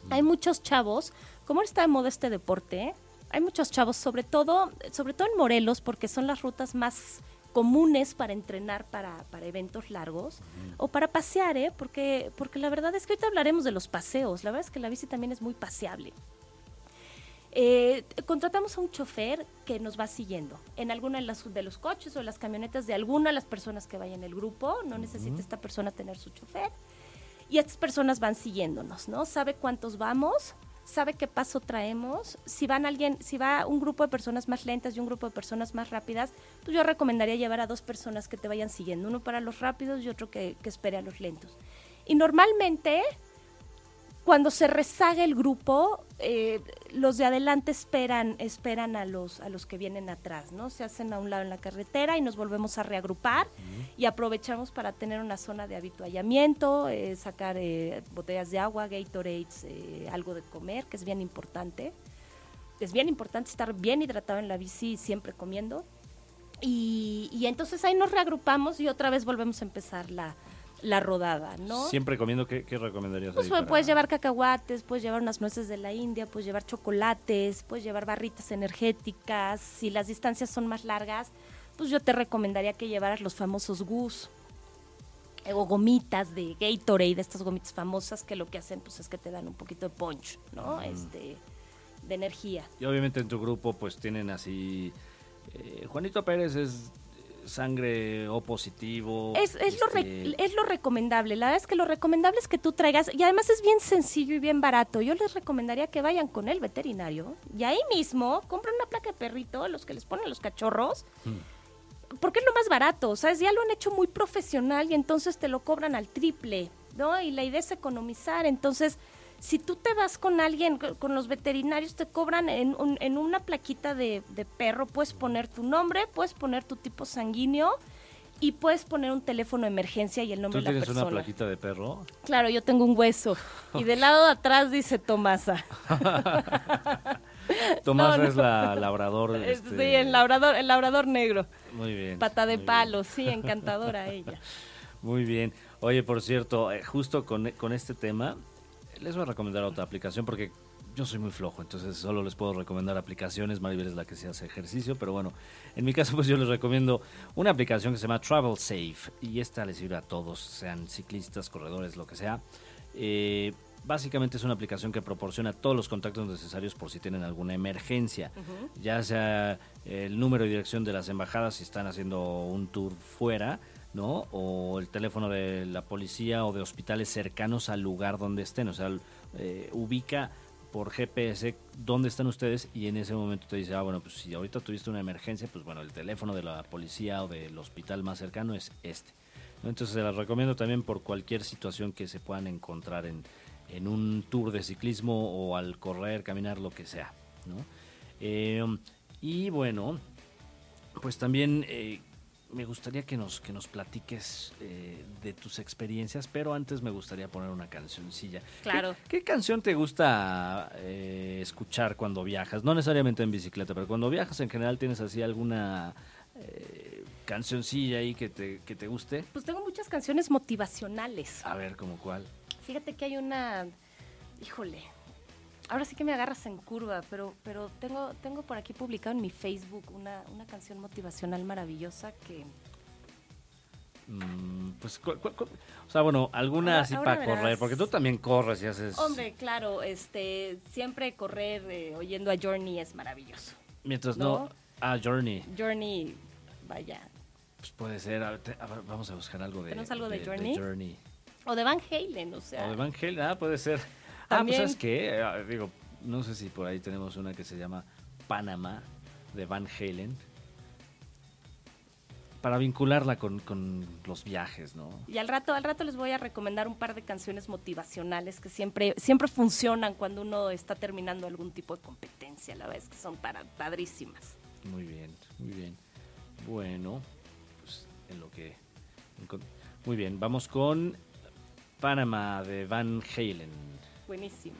Hay muchos chavos, como está de moda este deporte, hay muchos chavos, sobre todo, sobre todo en Morelos, porque son las rutas más comunes para entrenar para, para eventos largos o para pasear, ¿eh? porque, porque la verdad es que ahorita hablaremos de los paseos, la verdad es que la bici también es muy paseable. Eh, contratamos a un chofer que nos va siguiendo en alguna de, las, de los coches o las camionetas de alguna de las personas que vayan en el grupo, no necesita esta persona tener su chofer y estas personas van siguiéndonos, ¿no? Sabe cuántos vamos, sabe qué paso traemos. Si van alguien, si va un grupo de personas más lentas y un grupo de personas más rápidas, pues yo recomendaría llevar a dos personas que te vayan siguiendo, uno para los rápidos y otro que, que espere a los lentos. Y normalmente, cuando se rezaga el grupo, eh, los de adelante esperan, esperan a los, a los que vienen atrás, ¿no? Se hacen a un lado en la carretera y nos volvemos a reagrupar y aprovechamos para tener una zona de habituallamiento, eh, sacar eh, botellas de agua, Gatorades, eh, algo de comer, que es bien importante. Es bien importante estar bien hidratado en la bici, siempre comiendo. Y, y entonces ahí nos reagrupamos y otra vez volvemos a empezar la, la rodada, ¿no? Siempre comiendo, ¿qué, qué recomendarías Pues ahí puedes llevar cacahuates, puedes llevar unas nueces de la India, puedes llevar chocolates, puedes llevar barritas energéticas. Si las distancias son más largas, pues yo te recomendaría que llevaras los famosos gus eh, o gomitas de Gatorade, de estas gomitas famosas que lo que hacen pues es que te dan un poquito de punch, ¿no? Este de energía. Y obviamente en tu grupo pues tienen así eh, Juanito Pérez es sangre O positivo. Es, es, lo este, es lo recomendable. La verdad es que lo recomendable es que tú traigas, y además es bien sencillo y bien barato. Yo les recomendaría que vayan con el veterinario y ahí mismo compren una placa de perrito, los que les ponen los cachorros. Porque es lo más barato, ¿sabes? Ya lo han hecho muy profesional y entonces te lo cobran al triple, ¿no? Y la idea es economizar. Entonces, si tú te vas con alguien, con- los veterinarios, te cobran en, un- en una plaquita de, de perro, puedes poner tu nombre, puedes poner tu tipo sanguíneo y puedes poner un teléfono de emergencia y el nombre ¿Tú de la tienes persona. una plaquita de perro? Claro, yo tengo un hueso. Y del lado de atrás dice Tomasa. Tomás No, es no. la labrador. Es- este, Sí, el labrador, el labrador negro. Muy bien. Pata de bien. palo, sí, encantadora ella. Muy bien. Oye, por cierto, eh, justo con, con este tema, les voy a recomendar otra aplicación porque yo soy muy flojo, entonces solo les puedo recomendar aplicaciones. Maribel es la que se hace ejercicio, pero bueno, en mi caso, pues yo les recomiendo una aplicación que se llama Travel Safe y esta les sirve a todos, sean ciclistas, corredores, lo que sea. Eh, básicamente es una aplicación que proporciona todos los contactos necesarios por si tienen alguna emergencia, ya sea el número y dirección de las embajadas si están haciendo un tour fuera, ¿no? O el teléfono de la policía o de hospitales cercanos al lugar donde estén, o sea, eh, ubica por GPS dónde están ustedes y en ese momento te dice, ah, bueno, pues si ahorita tuviste una emergencia, pues bueno, el teléfono de la policía o del hospital más cercano es este. Entonces se las recomiendo también por cualquier situación que se puedan encontrar en, en un tour de ciclismo o al correr, caminar, lo que sea. ¿no? Eh, y bueno, pues también eh, me gustaría que nos, que nos platiques eh, de tus experiencias, pero antes me gustaría poner una cancioncilla. Claro. ¿Qué, qué canción te gusta eh, escuchar cuando viajas? No necesariamente en bicicleta, pero cuando viajas en general tienes así alguna eh, cancioncilla ahí que te, que te guste. Pues tengo muchas canciones motivacionales. A ver, ¿como cuál? Fíjate que hay una, híjole, ahora sí que me agarras en curva, pero, pero tengo, tengo por aquí publicado en mi Facebook una, una canción motivacional maravillosa que... Mm, pues, cu- cu- cu- o sea, bueno, alguna así para correr, porque tú también corres y haces... Hombre, claro, este, siempre correr eh, oyendo a Journey es maravilloso. Mientras no... ¿no? Ah, Journey. Journey, vaya. Pues puede ser. A ver, te- a ver, vamos a buscar algo de, ¿Tenemos algo de Journey? Journey. O de Van Halen, o sea. O de Van Halen, ah, puede ser. Ah, pues También- ¿sabes qué? Ah, digo, no sé si por ahí tenemos una que se llama Panamá, de Van Halen. Para vincularla con, con los viajes, ¿no? Y al rato, al rato les voy a recomendar un par de canciones motivacionales que siempre, siempre funcionan cuando uno está terminando algún tipo de competencia. La verdad es que son para, padrísimas. Muy bien, muy bien. Bueno, pues en lo que... Muy bien, vamos con Panamá de Van Halen. Buenísimo.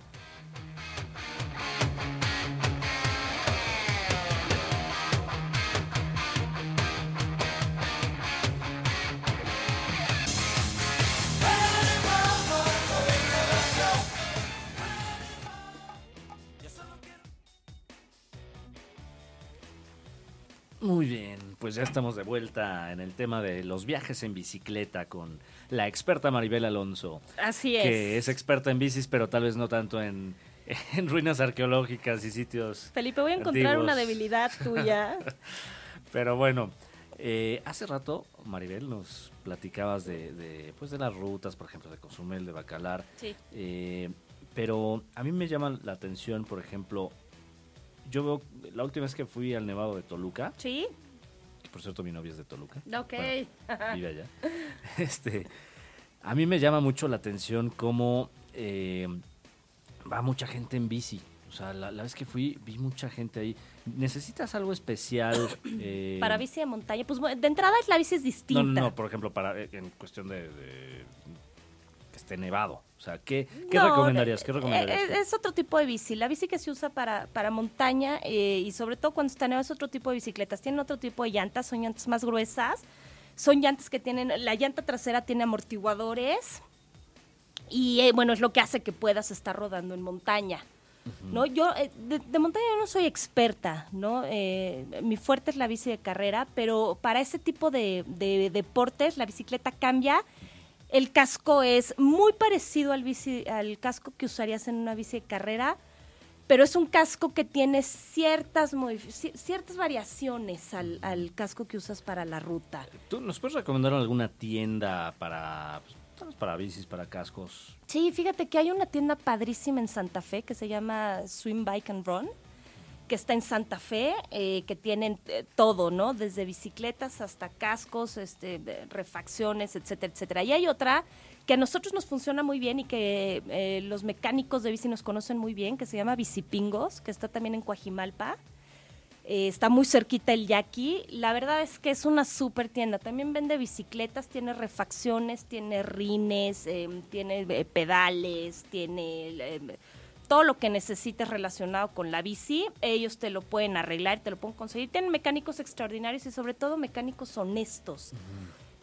Muy bien, pues ya estamos de vuelta en el tema de los viajes en bicicleta con la experta Maribel Alonso, Así es. que es experta en bicis, pero tal vez no tanto en, en ruinas arqueológicas y sitios. Felipe, voy a encontrar antiguos. una debilidad tuya. Pero bueno, eh, hace rato, Maribel, nos platicabas de, de, pues de las rutas, por ejemplo, de Cozumel, de Bacalar. Sí. Eh, pero a mí me llama la atención, por ejemplo, yo veo, la última vez que fui al Nevado de Toluca, ¿Sí? Por cierto mi novia es de Toluca. Ok. Bueno, vive allá. Este, a mí me llama mucho la atención cómo eh, va mucha gente en bici. O sea, la, la vez que fui, vi mucha gente ahí. ¿Necesitas algo especial? eh, Para bici de montaña, pues de entrada la bici es distinta. No, no, no, por ejemplo, para, eh, en cuestión de, esté nevado. O sea, ¿qué, qué No, recomendarías? de- ¿Qué recomendarías? eh? Es, otro tipo de bici. La bici que se usa para, para montaña eh, y sobre todo cuando está nevado es otro tipo de bicicletas. Tienen otro tipo de llantas, son llantas más gruesas. Son llantas que tienen, la llanta trasera tiene amortiguadores y eh, bueno, es lo que hace que puedas estar rodando en montaña. ¿no? Yo eh, de, montaña no soy experta, ¿no? Eh, mi fuerte es la bici de carrera, pero para ese tipo de, deportes la bicicleta cambia. El casco es muy parecido al, bici, al casco que usarías en una bici de carrera, pero es un casco que tiene ciertas, ciertas variaciones al, al, casco que usas para la ruta. ¿Tú nos puedes recomendar alguna tienda para pues, para bicis, para cascos. Sí, fíjate que hay una tienda padrísima en Santa Fe que se llama Swim Bike and Run que está en Santa Fe, eh, que tienen eh, todo, ¿no? Desde bicicletas hasta cascos, este, refacciones, etcétera, etcétera. Y hay otra que a nosotros nos funciona muy bien y que eh, los mecánicos de bici nos conocen muy bien, que se llama Bicipingos, que está también en Coajimalpa. Está muy cerquita el Yaqui. La verdad es que es una super tienda. También vende bicicletas, tiene refacciones, tiene rines, em, tiene pedales, tiene em, todo lo que necesites relacionado con la bici. Ellos te lo pueden arreglar, te lo pueden conseguir. Tienen mecánicos extraordinarios y sobre todo mecánicos honestos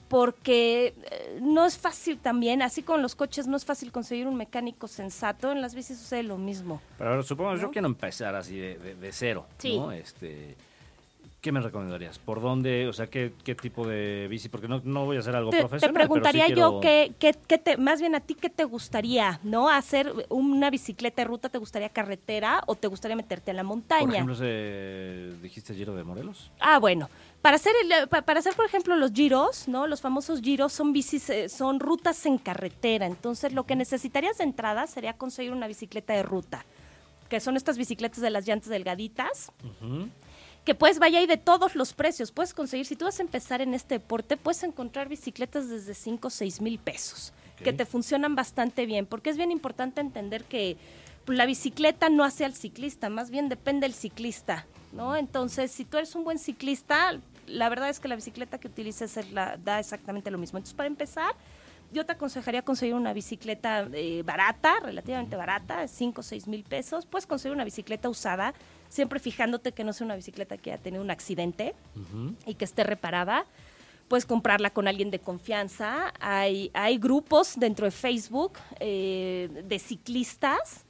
porque eh, no es fácil también, así con los coches no es fácil conseguir un mecánico sensato, en las bicis sucede lo mismo. Pero supongo, yo quiero empezar así de, de, cero, ¿no? Este, ¿Qué me recomendarías? ¿Por dónde? O sea, ¿qué, qué tipo de bici? Porque no, no voy a hacer algo profesional. Te preguntaría yo, ¿qué, qué, te, más bien a ti, ¿qué te gustaría? ¿No? ¿Hacer una bicicleta de ruta? ¿Te gustaría carretera o te gustaría meterte a la montaña? Por ejemplo, ¿dijiste Giro de Morelos? Ah, bueno. Para hacer, para hacer, por ejemplo, los giros, ¿no? Los famosos giros son bicis, eh, son rutas en carretera. Entonces, lo que necesitarías de entrada sería conseguir una bicicleta de ruta, que son estas bicicletas de las llantas delgaditas que pues vaya ahí de todos los precios. Puedes conseguir, si tú vas a empezar en este deporte, puedes encontrar bicicletas desde 5 o 6 mil pesos, que te funcionan bastante bien, porque es bien importante entender que la bicicleta no hace al ciclista, más bien depende del ciclista, ¿no? Entonces, si tú eres un buen ciclista, la verdad es que la bicicleta que utilices la, da exactamente lo mismo. Entonces, para empezar, yo te aconsejaría conseguir una bicicleta eh, barata, relativamente barata, 5 o 6 mil pesos. Puedes conseguir una bicicleta usada siempre fijándote que no sea una bicicleta que haya tenido un accidente y que esté reparada. Puedes comprarla con alguien de confianza. Hay, hay grupos dentro de Facebook eh, de ciclistas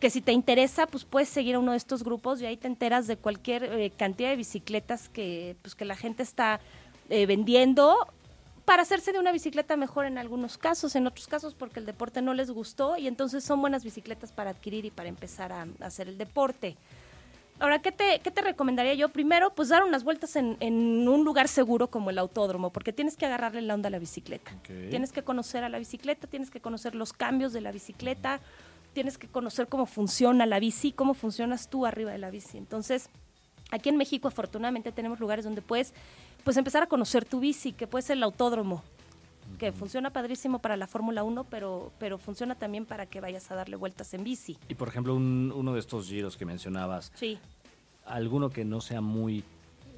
que si te interesa, pues puedes seguir a uno de estos grupos y ahí te enteras de cualquier eh, cantidad de bicicletas que, pues, que la gente está eh, vendiendo para hacerse de una bicicleta mejor en algunos casos, en otros casos porque el deporte no les gustó y entonces son buenas bicicletas para adquirir y para empezar a hacer el deporte. Ahora, ¿qué te, ¿qué te recomendaría yo? Primero, pues dar unas vueltas en, un lugar seguro como el autódromo, porque tienes que agarrarle la onda a la bicicleta. Tienes que conocer a la bicicleta, tienes que conocer los cambios de la bicicleta, tienes que conocer cómo funciona la bici, cómo funcionas tú arriba de la bici. Entonces, aquí en México afortunadamente tenemos lugares donde puedes pues empezar a conocer tu bici, que puede ser el autódromo, que funciona padrísimo para la Fórmula 1, pero, pero funciona también para que vayas a darle vueltas en bici. Y por ejemplo, uno de estos giros que mencionabas, sí. alguno que no sea muy,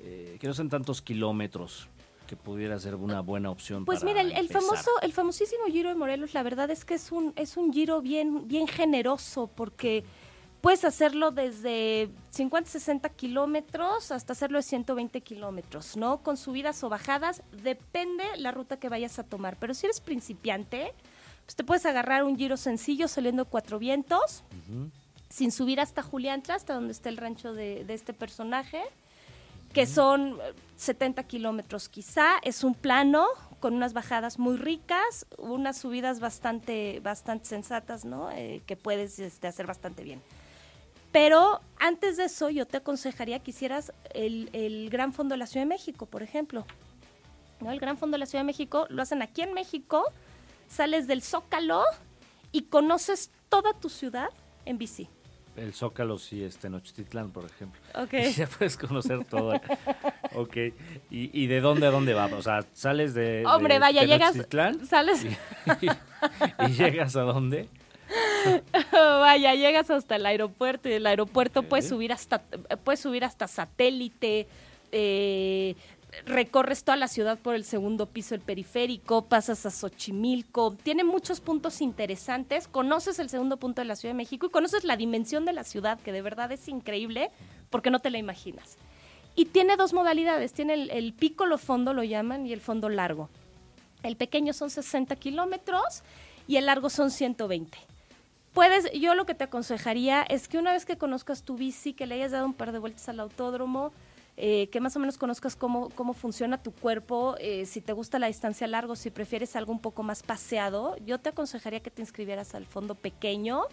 eh, que no sean tantos kilómetros, que pudiera ser una buena opción. Pues mira, el, famoso, el famosísimo Giro de Morelos, la verdad es que es un, es un giro bien, bien generoso, porque Puedes hacerlo desde 50, 60 kilómetros hasta hacerlo de 120 kilómetros, ¿no? Con subidas o bajadas, depende la ruta que vayas a tomar. Pero si eres principiante, pues te puedes agarrar un giro sencillo saliendo cuatro vientos, sin subir hasta Juliantla, hasta donde está el rancho de, este personaje, que son 70 kilómetros quizá. Es un plano con unas bajadas muy ricas, unas subidas bastante, bastante sensatas, ¿no? Eh, que puedes este, hacer bastante bien. Pero antes de eso, yo te aconsejaría que hicieras el, Gran Fondo de la Ciudad de México, por ejemplo. ¿No? El Gran Fondo de la Ciudad de México lo hacen aquí en México, sales del Zócalo y conoces toda tu ciudad en bici. El Zócalo sí está en Ochitlán, por ejemplo. Ok. Y ya puedes conocer todo. ok. ¿Y, de dónde a dónde va? O sea, sales de. Hombre, vaya, llegas. Sales. y, llegas a dónde? Vaya, llegas hasta el aeropuerto y del aeropuerto puedes subir hasta puedes subir hasta satélite. Eh, recorres toda la ciudad por el segundo piso del periférico, pasas a Xochimilco, tiene muchos puntos interesantes, conoces el segundo punto de la Ciudad de México y conoces la dimensión de la ciudad, que de verdad es increíble porque no te la imaginas. Y tiene dos modalidades, tiene el, el lo fondo, lo llaman, y el fondo largo. El pequeño son 60 kilómetros y el largo son 120 puedes, yo lo que te aconsejaría es que una vez que conozcas tu bici, que le hayas dado un par de vueltas al autódromo, eh, que más o menos conozcas cómo, cómo funciona tu cuerpo, eh, si te gusta la distancia largo, si prefieres algo un poco más paseado, yo te aconsejaría que te inscribieras al fondo pequeño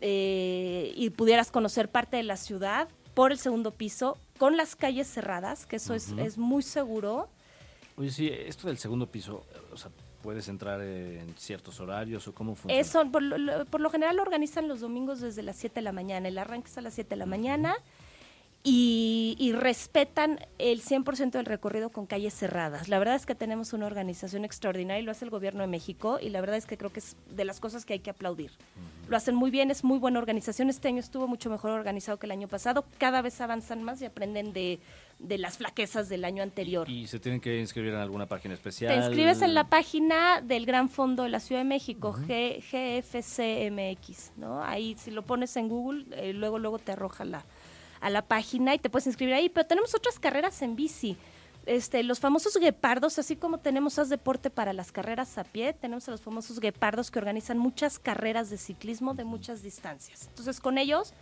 eh, y pudieras conocer parte de la ciudad por el segundo piso, con las calles cerradas, que eso es, es muy seguro. Oye, sí, esto del segundo piso, o sea, ¿puedes entrar en ciertos horarios o cómo funciona? Eso, por lo, por lo general lo organizan los domingos desde las 7 de la mañana. El arranque es a las 7 de la mañana y, respetan el 100% del recorrido con calles cerradas. La verdad es que tenemos una organización extraordinaria y lo hace el gobierno de México y la verdad es que creo que es de las cosas que hay que aplaudir. Lo hacen muy bien, es muy buena organización. Este año estuvo mucho mejor organizado que el año pasado. Cada vez avanzan más y aprenden de, las flaquezas del año anterior. ¿Y se tienen que inscribir en alguna página especial? Te inscribes en la página del Gran Fondo de la Ciudad de México, GFCMX, ¿no? Ahí si lo pones en Google, eh, luego luego te arroja la, a la página y te puedes inscribir ahí. Pero tenemos otras carreras en bici. Este, los famosos guepardos, así como tenemos Haz Deporte para las carreras a pie, tenemos a los famosos guepardos que organizan muchas carreras de ciclismo de muchas distancias. Entonces, con ellos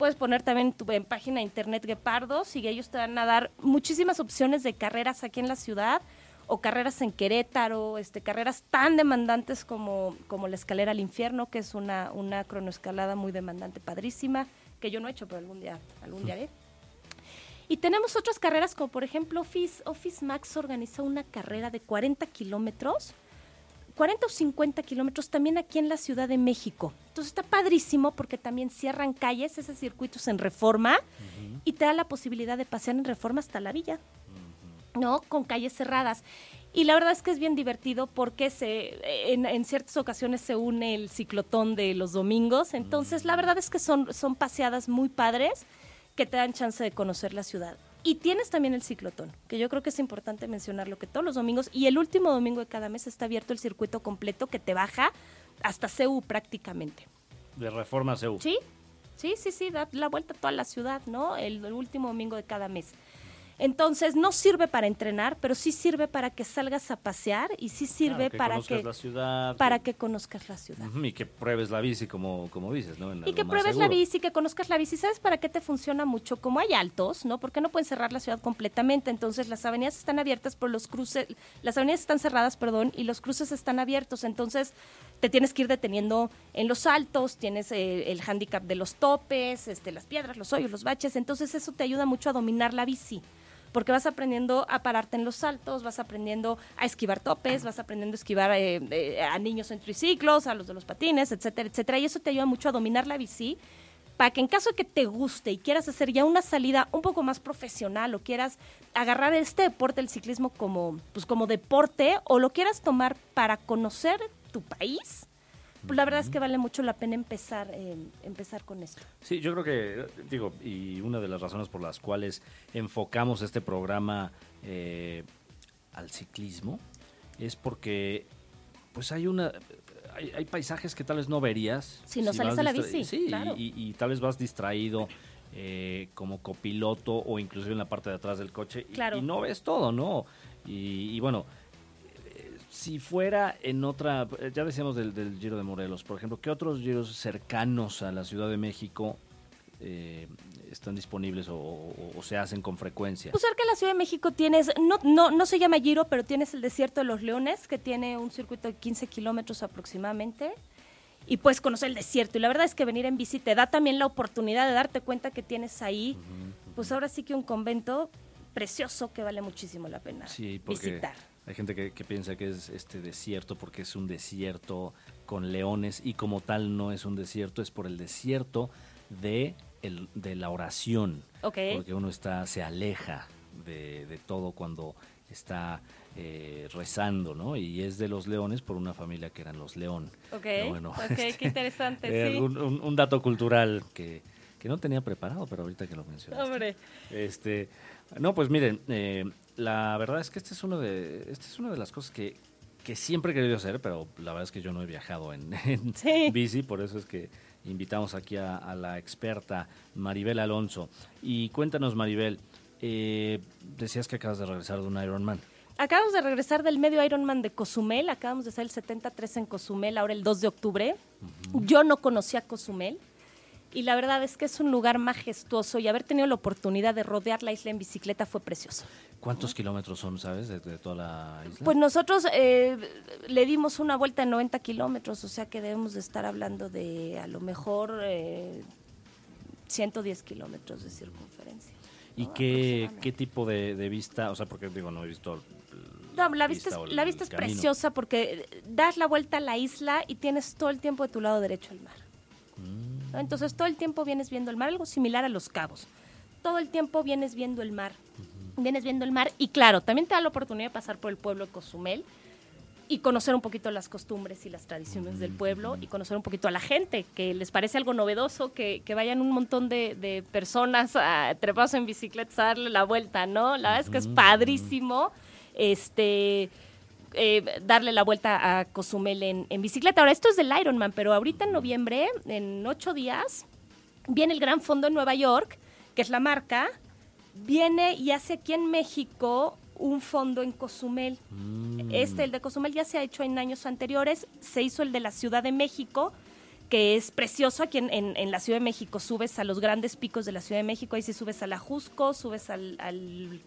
puedes poner también tu en página internet guepardos y ellos te van a dar muchísimas opciones de carreras aquí en la ciudad o carreras en Querétaro, este, carreras tan demandantes como, como la escalera al infierno, que es una, una cronoescalada muy demandante, padrísima que yo no he hecho, pero algún día, algún día haré. Y tenemos otras carreras como por ejemplo Office, Office Max organizó una carrera de 40 kilómetros, 40 o 50 kilómetros también aquí en la Ciudad de México. Entonces está padrísimo porque también cierran calles, ese circuito es en reforma y te da la posibilidad de pasear en reforma hasta la villa, ¿no? Con calles cerradas. Y la verdad es que es bien divertido porque se, en, ciertas ocasiones se une el ciclotón de los domingos. Entonces, la verdad es que son, son paseadas muy padres que te dan chance de conocer la ciudad. Y tienes también el ciclotón, que yo creo que es importante mencionarlo, que todos los domingos y el último domingo de cada mes está abierto el circuito completo que te baja hasta CEU prácticamente. De reforma CEU. Sí, sí, sí, sí, da la vuelta a toda la ciudad, ¿no? el último domingo de cada mes. Entonces, no sirve para entrenar, pero sí sirve para que salgas a pasear y sí sirve para que la ciudad, para que conozcas la ciudad. y que pruebes la bici como, como dices, ¿no? y que pruebes la bici, que conozcas la bici. ¿Sabes para qué te funciona mucho? Como hay altos, ¿no? Porque no pueden cerrar la ciudad completamente, entonces las avenidas están abiertas por los cruces, las avenidas están cerradas, perdón, y los cruces están abiertos, entonces te tienes que ir deteniendo en los altos, tienes eh, el hándicap de los topes, este, las piedras, los hoyos, los baches, entonces eso te ayuda mucho a dominar la bici porque vas aprendiendo a pararte en los saltos, vas aprendiendo a esquivar topes, vas aprendiendo a esquivar eh, eh, a niños en triciclos, a los de los patines, etcétera, etcétera. Y eso te ayuda mucho a dominar la bici para que en caso de que te guste y quieras hacer ya una salida un poco más profesional o quieras agarrar este deporte, el ciclismo como, pues como deporte o lo quieras tomar para conocer tu país, pues la verdad es que vale mucho la pena empezar, eh, empezar con esto. Sí, yo creo que, digo, y una de las razones por las cuales enfocamos este programa eh, al ciclismo es porque pues hay una hay, paisajes que tal vez no verías si no sales a la bici sí y, tal vez vas distraído eh, como copiloto o inclusive en la parte de atrás del coche y, y no ves todo no y, bueno si fuera en otra, ya decíamos del, Giro de Morelos, por ejemplo, ¿qué otros giros cercanos a la Ciudad de México eh, están disponibles o, se hacen con frecuencia? Pues cerca de la Ciudad de México tienes, no, no, no se llama Giro, pero tienes el Desierto de los Leones, que tiene un circuito de 15 kilómetros aproximadamente. Y puedes conocer el desierto. Y la verdad es que venir en bici te da también la oportunidad de darte cuenta que tienes ahí, pues ahora sí que un convento precioso que vale muchísimo la pena visitar hay gente que, piensa que es este desierto porque es un desierto con leones y como tal no es un desierto, es por el desierto de, el, de la oración. Porque uno está, se aleja de, todo cuando está eh, rezando, ¿no? Y es de los leones por una familia que eran los león. Ok, bueno, qué interesante, eh, sí. un, dato cultural que, que, no tenía preparado, pero ahorita que lo mencionaste. Hombre. Este, no, pues miren, eh, la verdad es que este es uno de, este es una de las cosas que, siempre he querido hacer, pero la verdad es que yo no he viajado en, bici, por eso es que invitamos aquí a, la experta Maribel Alonso. Y cuéntanos, Maribel, eh, decías que acabas de regresar de un Ironman. acabamos de regresar del medio Ironman de Cozumel, acabamos de hacer el 73 en Cozumel, ahora el 2 de octubre. Yo no conocía Cozumel y la verdad es que es un lugar majestuoso y haber tenido la oportunidad de rodear la isla en bicicleta fue precioso. ¿Cuántos kilómetros son, sabes, de, de toda la isla? Pues nosotros eh, le dimos una vuelta de 90 kilómetros, o sea que debemos de estar hablando de a lo mejor eh, 110 kilómetros de circunferencia. ¿Y ¿no? qué, qué tipo de, de vista? O sea, porque digo, no he visto... No, la vista, es, el la vista es camino. preciosa porque das la vuelta a la isla y tienes todo el tiempo de tu lado derecho el mar. Mm. ¿no? Entonces todo el tiempo vienes viendo el mar, algo similar a los cabos. Todo el tiempo vienes viendo el mar. Vienes viendo el mar y claro, también te da la oportunidad de pasar por el pueblo de Cozumel y conocer un poquito las costumbres y las tradiciones del pueblo y conocer un poquito a la gente, que les parece algo novedoso que, que vayan un montón de, de personas a, trepados en bicicletas a darle la vuelta, ¿no? La verdad es que es padrísimo este, eh, darle la vuelta a Cozumel en, en bicicleta. Ahora, esto es del Ironman, pero ahorita en noviembre, en ocho días, viene el Gran Fondo en Nueva York, que es la marca, viene y hace aquí en México un fondo en Cozumel. Este, el de Cozumel, ya se ha hecho en años anteriores. Se hizo el de la Ciudad de México, que es precioso. Aquí en, en- en la Ciudad de México subes a los grandes picos de la Ciudad de México. Ahí sí subes a la Jusco, subes al, al,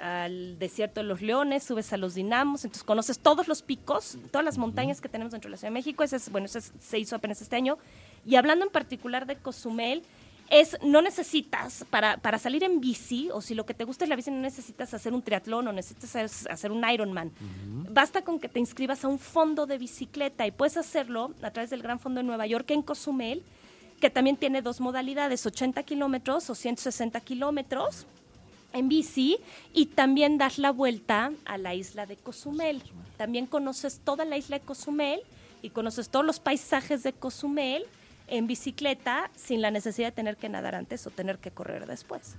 al desierto de los leones, subes a los dinamos. Entonces conoces todos los picos, todas las montañas que tenemos dentro de la Ciudad de México. Ese es, bueno, ese es- se hizo apenas este año. Y hablando en particular de Cozumel, es no necesitas para, para salir en bici o si lo que te gusta es la bici no necesitas hacer un triatlón o necesitas hacer, hacer un Ironman. Basta con que te inscribas a un fondo de bicicleta y puedes hacerlo a través del Gran Fondo de Nueva York en Cozumel, que también tiene dos modalidades, 80 kilómetros o 160 kilómetros en bici y también das la vuelta a la isla de Cozumel. También conoces toda la isla de Cozumel y conoces todos los paisajes de Cozumel en bicicleta sin la necesidad de tener que nadar antes o tener que correr después.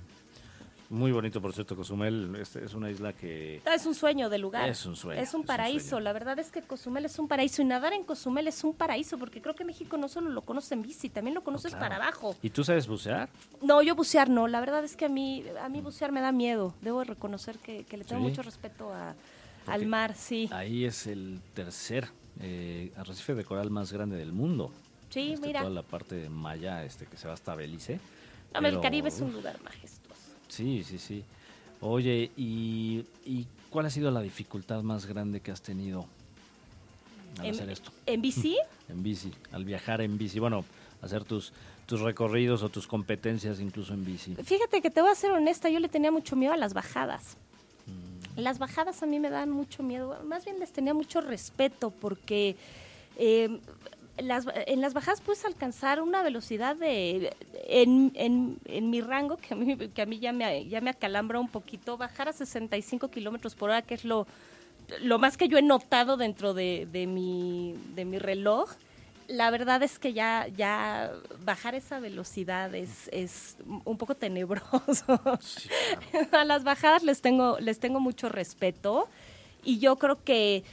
Muy bonito, por cierto, Cozumel. Este es una isla que... Es un sueño de lugar. Es un sueño, Es un es un paraíso. la verdad es que Cozumel es un paraíso y nadar en Cozumel es un paraíso porque creo que México no solo lo conoce en bici, también lo conoces claro. para abajo. ¿Y tú sabes bucear? No, yo bucear no. La verdad es que a mí, a mí bucear me da miedo. Debo reconocer que, que le tengo Sí. mucho respeto a- al mar, sí. Ahí es el tercer eh, arrecife de coral más grande del mundo. Sí, Este, mira. Toda la parte de Maya, este, que se va hasta Belice. No, el Caribe es un lugar majestuoso. Sí, sí, sí. Oye, ¿y, y cuál ha sido la dificultad más grande que has tenido al En, hacer esto? en bici, En bici, al viajar en bici. Bueno, hacer tus, tus recorridos o tus competencias incluso en bici. fíjate que te voy a ser honesta, yo le tenía mucho miedo a las bajadas. Mm. Las bajadas a mí me dan mucho miedo, más bien les tenía mucho respeto porque eh, las, en las bajadas puedes alcanzar una velocidad de, en, en, en mi rango, que a mí, que a mí ya, me, ya me acalambra un poquito, bajar a 65 kilómetros por hora, que es lo, lo más que yo he notado dentro de, de, mi, de mi reloj. La verdad es que ya, ya bajar esa velocidad es, es un poco tenebroso. Sí, a las bajadas les tengo, les tengo mucho respeto y yo creo que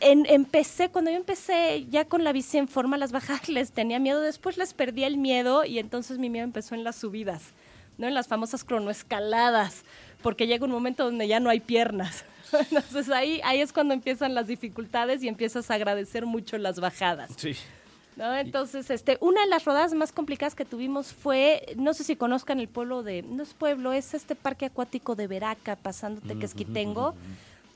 en- empecé, cuando yo empecé ya con la bici en forma, las bajadas les tenía miedo, después les perdí el miedo y entonces mi miedo empezó en las subidas, ¿no? En las famosas cronoescaladas, porque llega un momento donde ya no hay piernas. Entonces ahí, ahí es cuando empiezan las dificultades y empiezas a agradecer mucho las bajadas. Sí. ¿no? Entonces, este, una de las rodadas más complicadas que tuvimos fue, no sé si conozcan el pueblo de, no es pueblo, es este parque acuático de Veraca, pasando Tequesquitengo.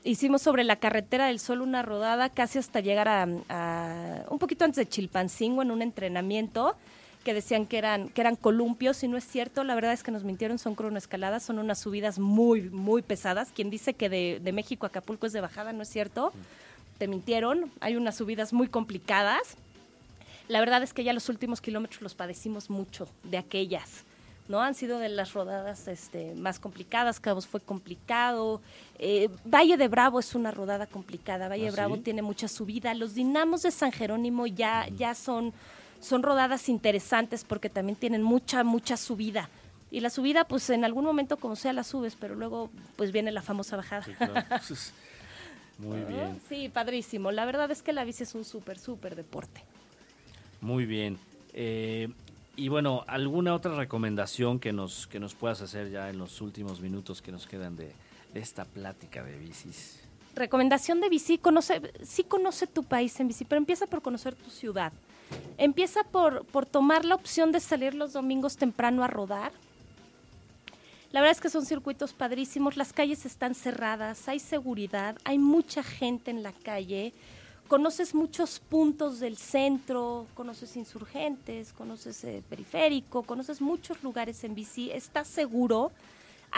Hicimos sobre la carretera del Sol una rodada casi hasta llegar a, a- un poquito antes de Chilpancingo en un entrenamiento que decían que eran, que eran columpios y no es cierto, la verdad es que nos mintieron, son cronoescaladas, son unas subidas muy, muy pesadas. Quien dice que de, de México a Acapulco es de bajada, no es cierto, te mintieron, hay unas subidas muy complicadas. La verdad es que ya los últimos kilómetros los padecimos mucho de aquellas. ¿No? Han sido de las rodadas este, más complicadas, Cabos fue complicado, eh, Valle de Bravo es una rodada complicada, Valle ¿Ah, de Bravo sí? tiene mucha subida, los dinamos de San Jerónimo ya, ya son, son rodadas interesantes porque también tienen mucha, mucha subida. Y la subida, pues en algún momento como sea la subes, pero luego pues viene la famosa bajada. Sí, claro. Muy bien. Sí, padrísimo. La verdad es que la bici es un súper, súper deporte. Muy bien. Eh, y bueno, ¿alguna otra recomendación que nos, que nos puedas hacer ya en los últimos minutos que nos quedan de, esta plática de bicis? recomendación de bici, conoce, sí conoce tu país en bici, pero empieza por conocer tu ciudad. Empieza por, por tomar la opción de salir los domingos temprano a rodar. La verdad es que son circuitos padrísimos, las calles están cerradas, hay seguridad, hay mucha gente en la calle, conoces muchos puntos del centro, conoces insurgentes, conoces eh, periférico, conoces muchos lugares en bici, estás seguro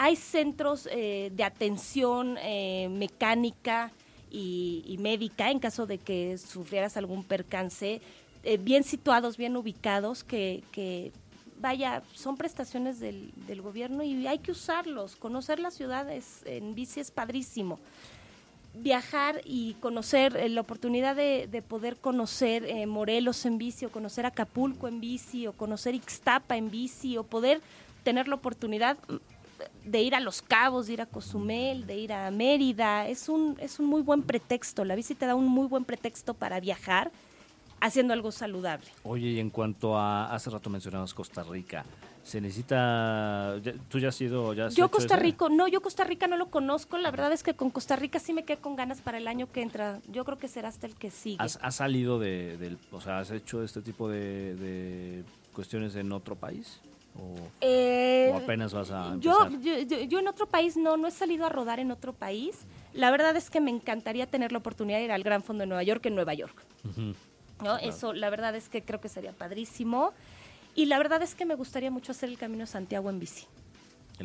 hay centros eh, de atención eh, mecánica y, médica en caso de que sufrieras algún percance, eh, bien situados, bien ubicados, que, vaya, son prestaciones del, gobierno y hay que usarlos. Conocer las ciudades en bici es padrísimo viajar y conocer la oportunidad de, de poder conocer Morelos en bici o conocer Acapulco en bici o conocer Ixtapa en bici o poder tener la oportunidad de ir a Los Cabos, de ir a Cozumel, de ir a Mérida, es un, es un muy buen pretexto. La bici te da un muy buen pretexto para viajar haciendo algo saludable. Oye, y en cuanto a, hace rato mencionabas Costa Rica, se necesita, tú ya has ido, ya Yo Costa Rica, no, yo Costa Rica no lo conozco, la verdad es que con Costa Rica sí me quedé con ganas para el año que entra, yo creo que será hasta el que sigue. ¿Has, salido de, del, o sea, has hecho este tipo de, de cuestiones en otro país? O, eh, apenas vas a yo, yo, en otro país no, no he salido a rodar en otro país. La verdad es que me encantaría tener la oportunidad de ir al Gran Fondo de Nueva York en Nueva York. ¿no? Eso, la verdad es que creo que sería padrísimo. Y la verdad es que me gustaría mucho hacer el Camino Santiago en bici.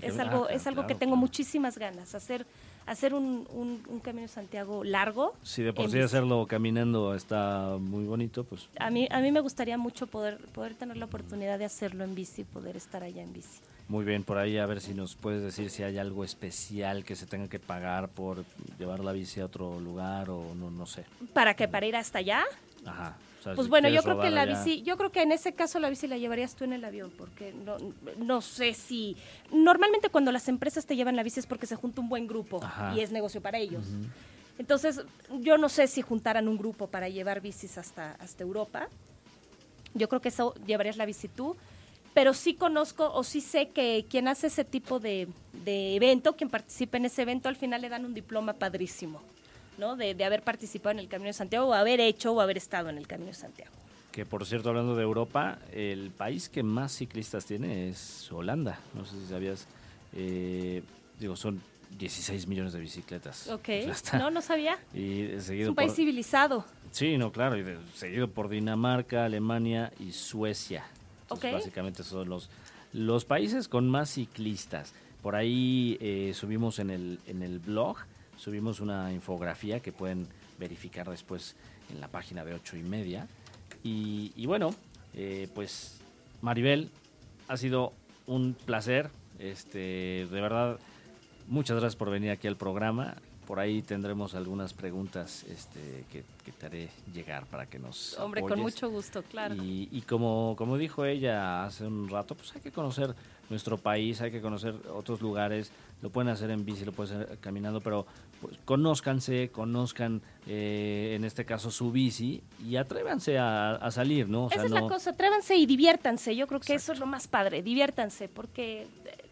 Es algo, ah, es algo que tengo muchísimas ganas, hacer hacer un, un, Camino Santiago largo. Si de por sí hacerlo caminando está muy bonito, pues... A mí, a mí me gustaría mucho poder, poder tener la oportunidad de hacerlo en bici, poder estar allá en bici. Muy bien, por ahí a ver si nos puedes decir si hay algo especial que se tenga que pagar por llevar la bici a otro lugar o no, no sé. ¿Para qué? ¿Para ir hasta allá? Ajá pues bueno, yo creo que la bici, yo creo que en ese caso la bici la llevarías tú en el avión, porque no, no sé si normalmente cuando las empresas te llevan la bici es porque se junta un buen grupo y es negocio para ellos. Entonces, yo no sé si juntaran un grupo para llevar bicis hasta, hasta Europa. Yo creo que eso llevarías la bici tú, pero sí conozco o sí sé que quien hace ese tipo de, de evento, quien participa en ese evento, al final le dan un diploma padrísimo. ¿No? De, haber participado en el Camino de Santiago o haber hecho o haber estado en el Camino de Santiago. Que por cierto, hablando de Europa, el país que más ciclistas tiene es Holanda. No sé si sabías, eh, digo, son 16 millones de bicicletas. Ok, no, no sabía. Y seguido es un país civilizado. Sí, no, claro, y seguido por Dinamarca, Alemania y Suecia. Básicamente son los, los países con más ciclistas. Por ahí eh, subimos en el, en el blog subimos una infografía que pueden verificar después en la página de ocho y media. Y, bueno, eh, pues Maribel, ha sido un placer. Este, de verdad, muchas gracias por venir aquí al programa. Por ahí tendremos algunas preguntas este, que, te haré llegar para que nos. Hombre, con mucho gusto, claro. Y, y, como, como dijo ella hace un rato, pues hay que conocer nuestro país, hay que conocer otros lugares. Lo pueden hacer en bici, lo pueden hacer caminando, pero pues, conózcanse, conozcan eh, en este caso su bici y atrévanse a, salir, ¿no? Esa es la cosa, atrévanse y diviértanse. Yo creo que eso es lo más padre, diviértanse, porque eh,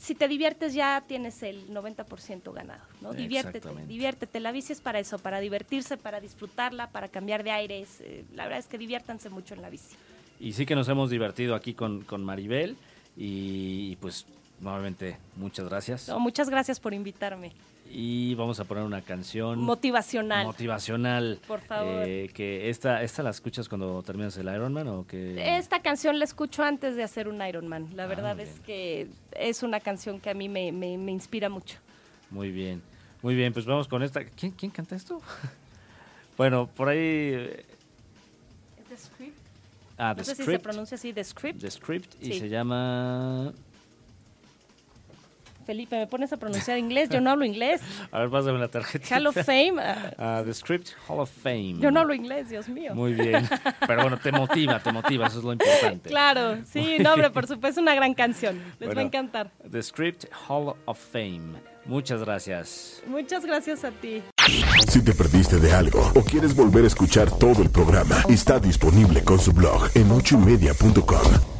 si te diviertes ya tienes el 90% ganado, ¿no? Diviértete, diviértete. La bici es para eso, para divertirse, para disfrutarla, para cambiar de aires. Eh, la verdad es que diviértanse mucho en la bici. Y sí que nos hemos divertido aquí con, con Maribel y, pues nuevamente muchas gracias. muchas gracias por invitarme y vamos a poner una canción motivacional. Motivacional. Por favor. Eh, que esta, esta la escuchas cuando terminas el Ironman o que esta canción la escucho antes de hacer un Ironman. La ah, verdad es que es una canción que a mí me, me, inspira mucho. Muy bien, muy bien. Pues vamos con esta. ¿Quién, quién canta esto? bueno, por ahí. The Script. Ah, The no sé si se pronuncia así, The Script. The Script y se llama Felipe, ¿me pones a pronunciar inglés? Yo no hablo inglés. A ver, pásame la tarjeta. Hall of Fame. Uh, the Script Hall of Fame. Yo no hablo inglés, Dios mío. Muy bien. Pero bueno, te motiva, te motiva, eso es lo importante. Claro, sí, no, hombre, por supuesto, es una gran canción. Les va a encantar. The Script Hall of Fame. Muchas gracias. Muchas gracias a ti. Si te perdiste de algo o quieres volver a escuchar todo el programa, está disponible con su blog en ochoymedia.com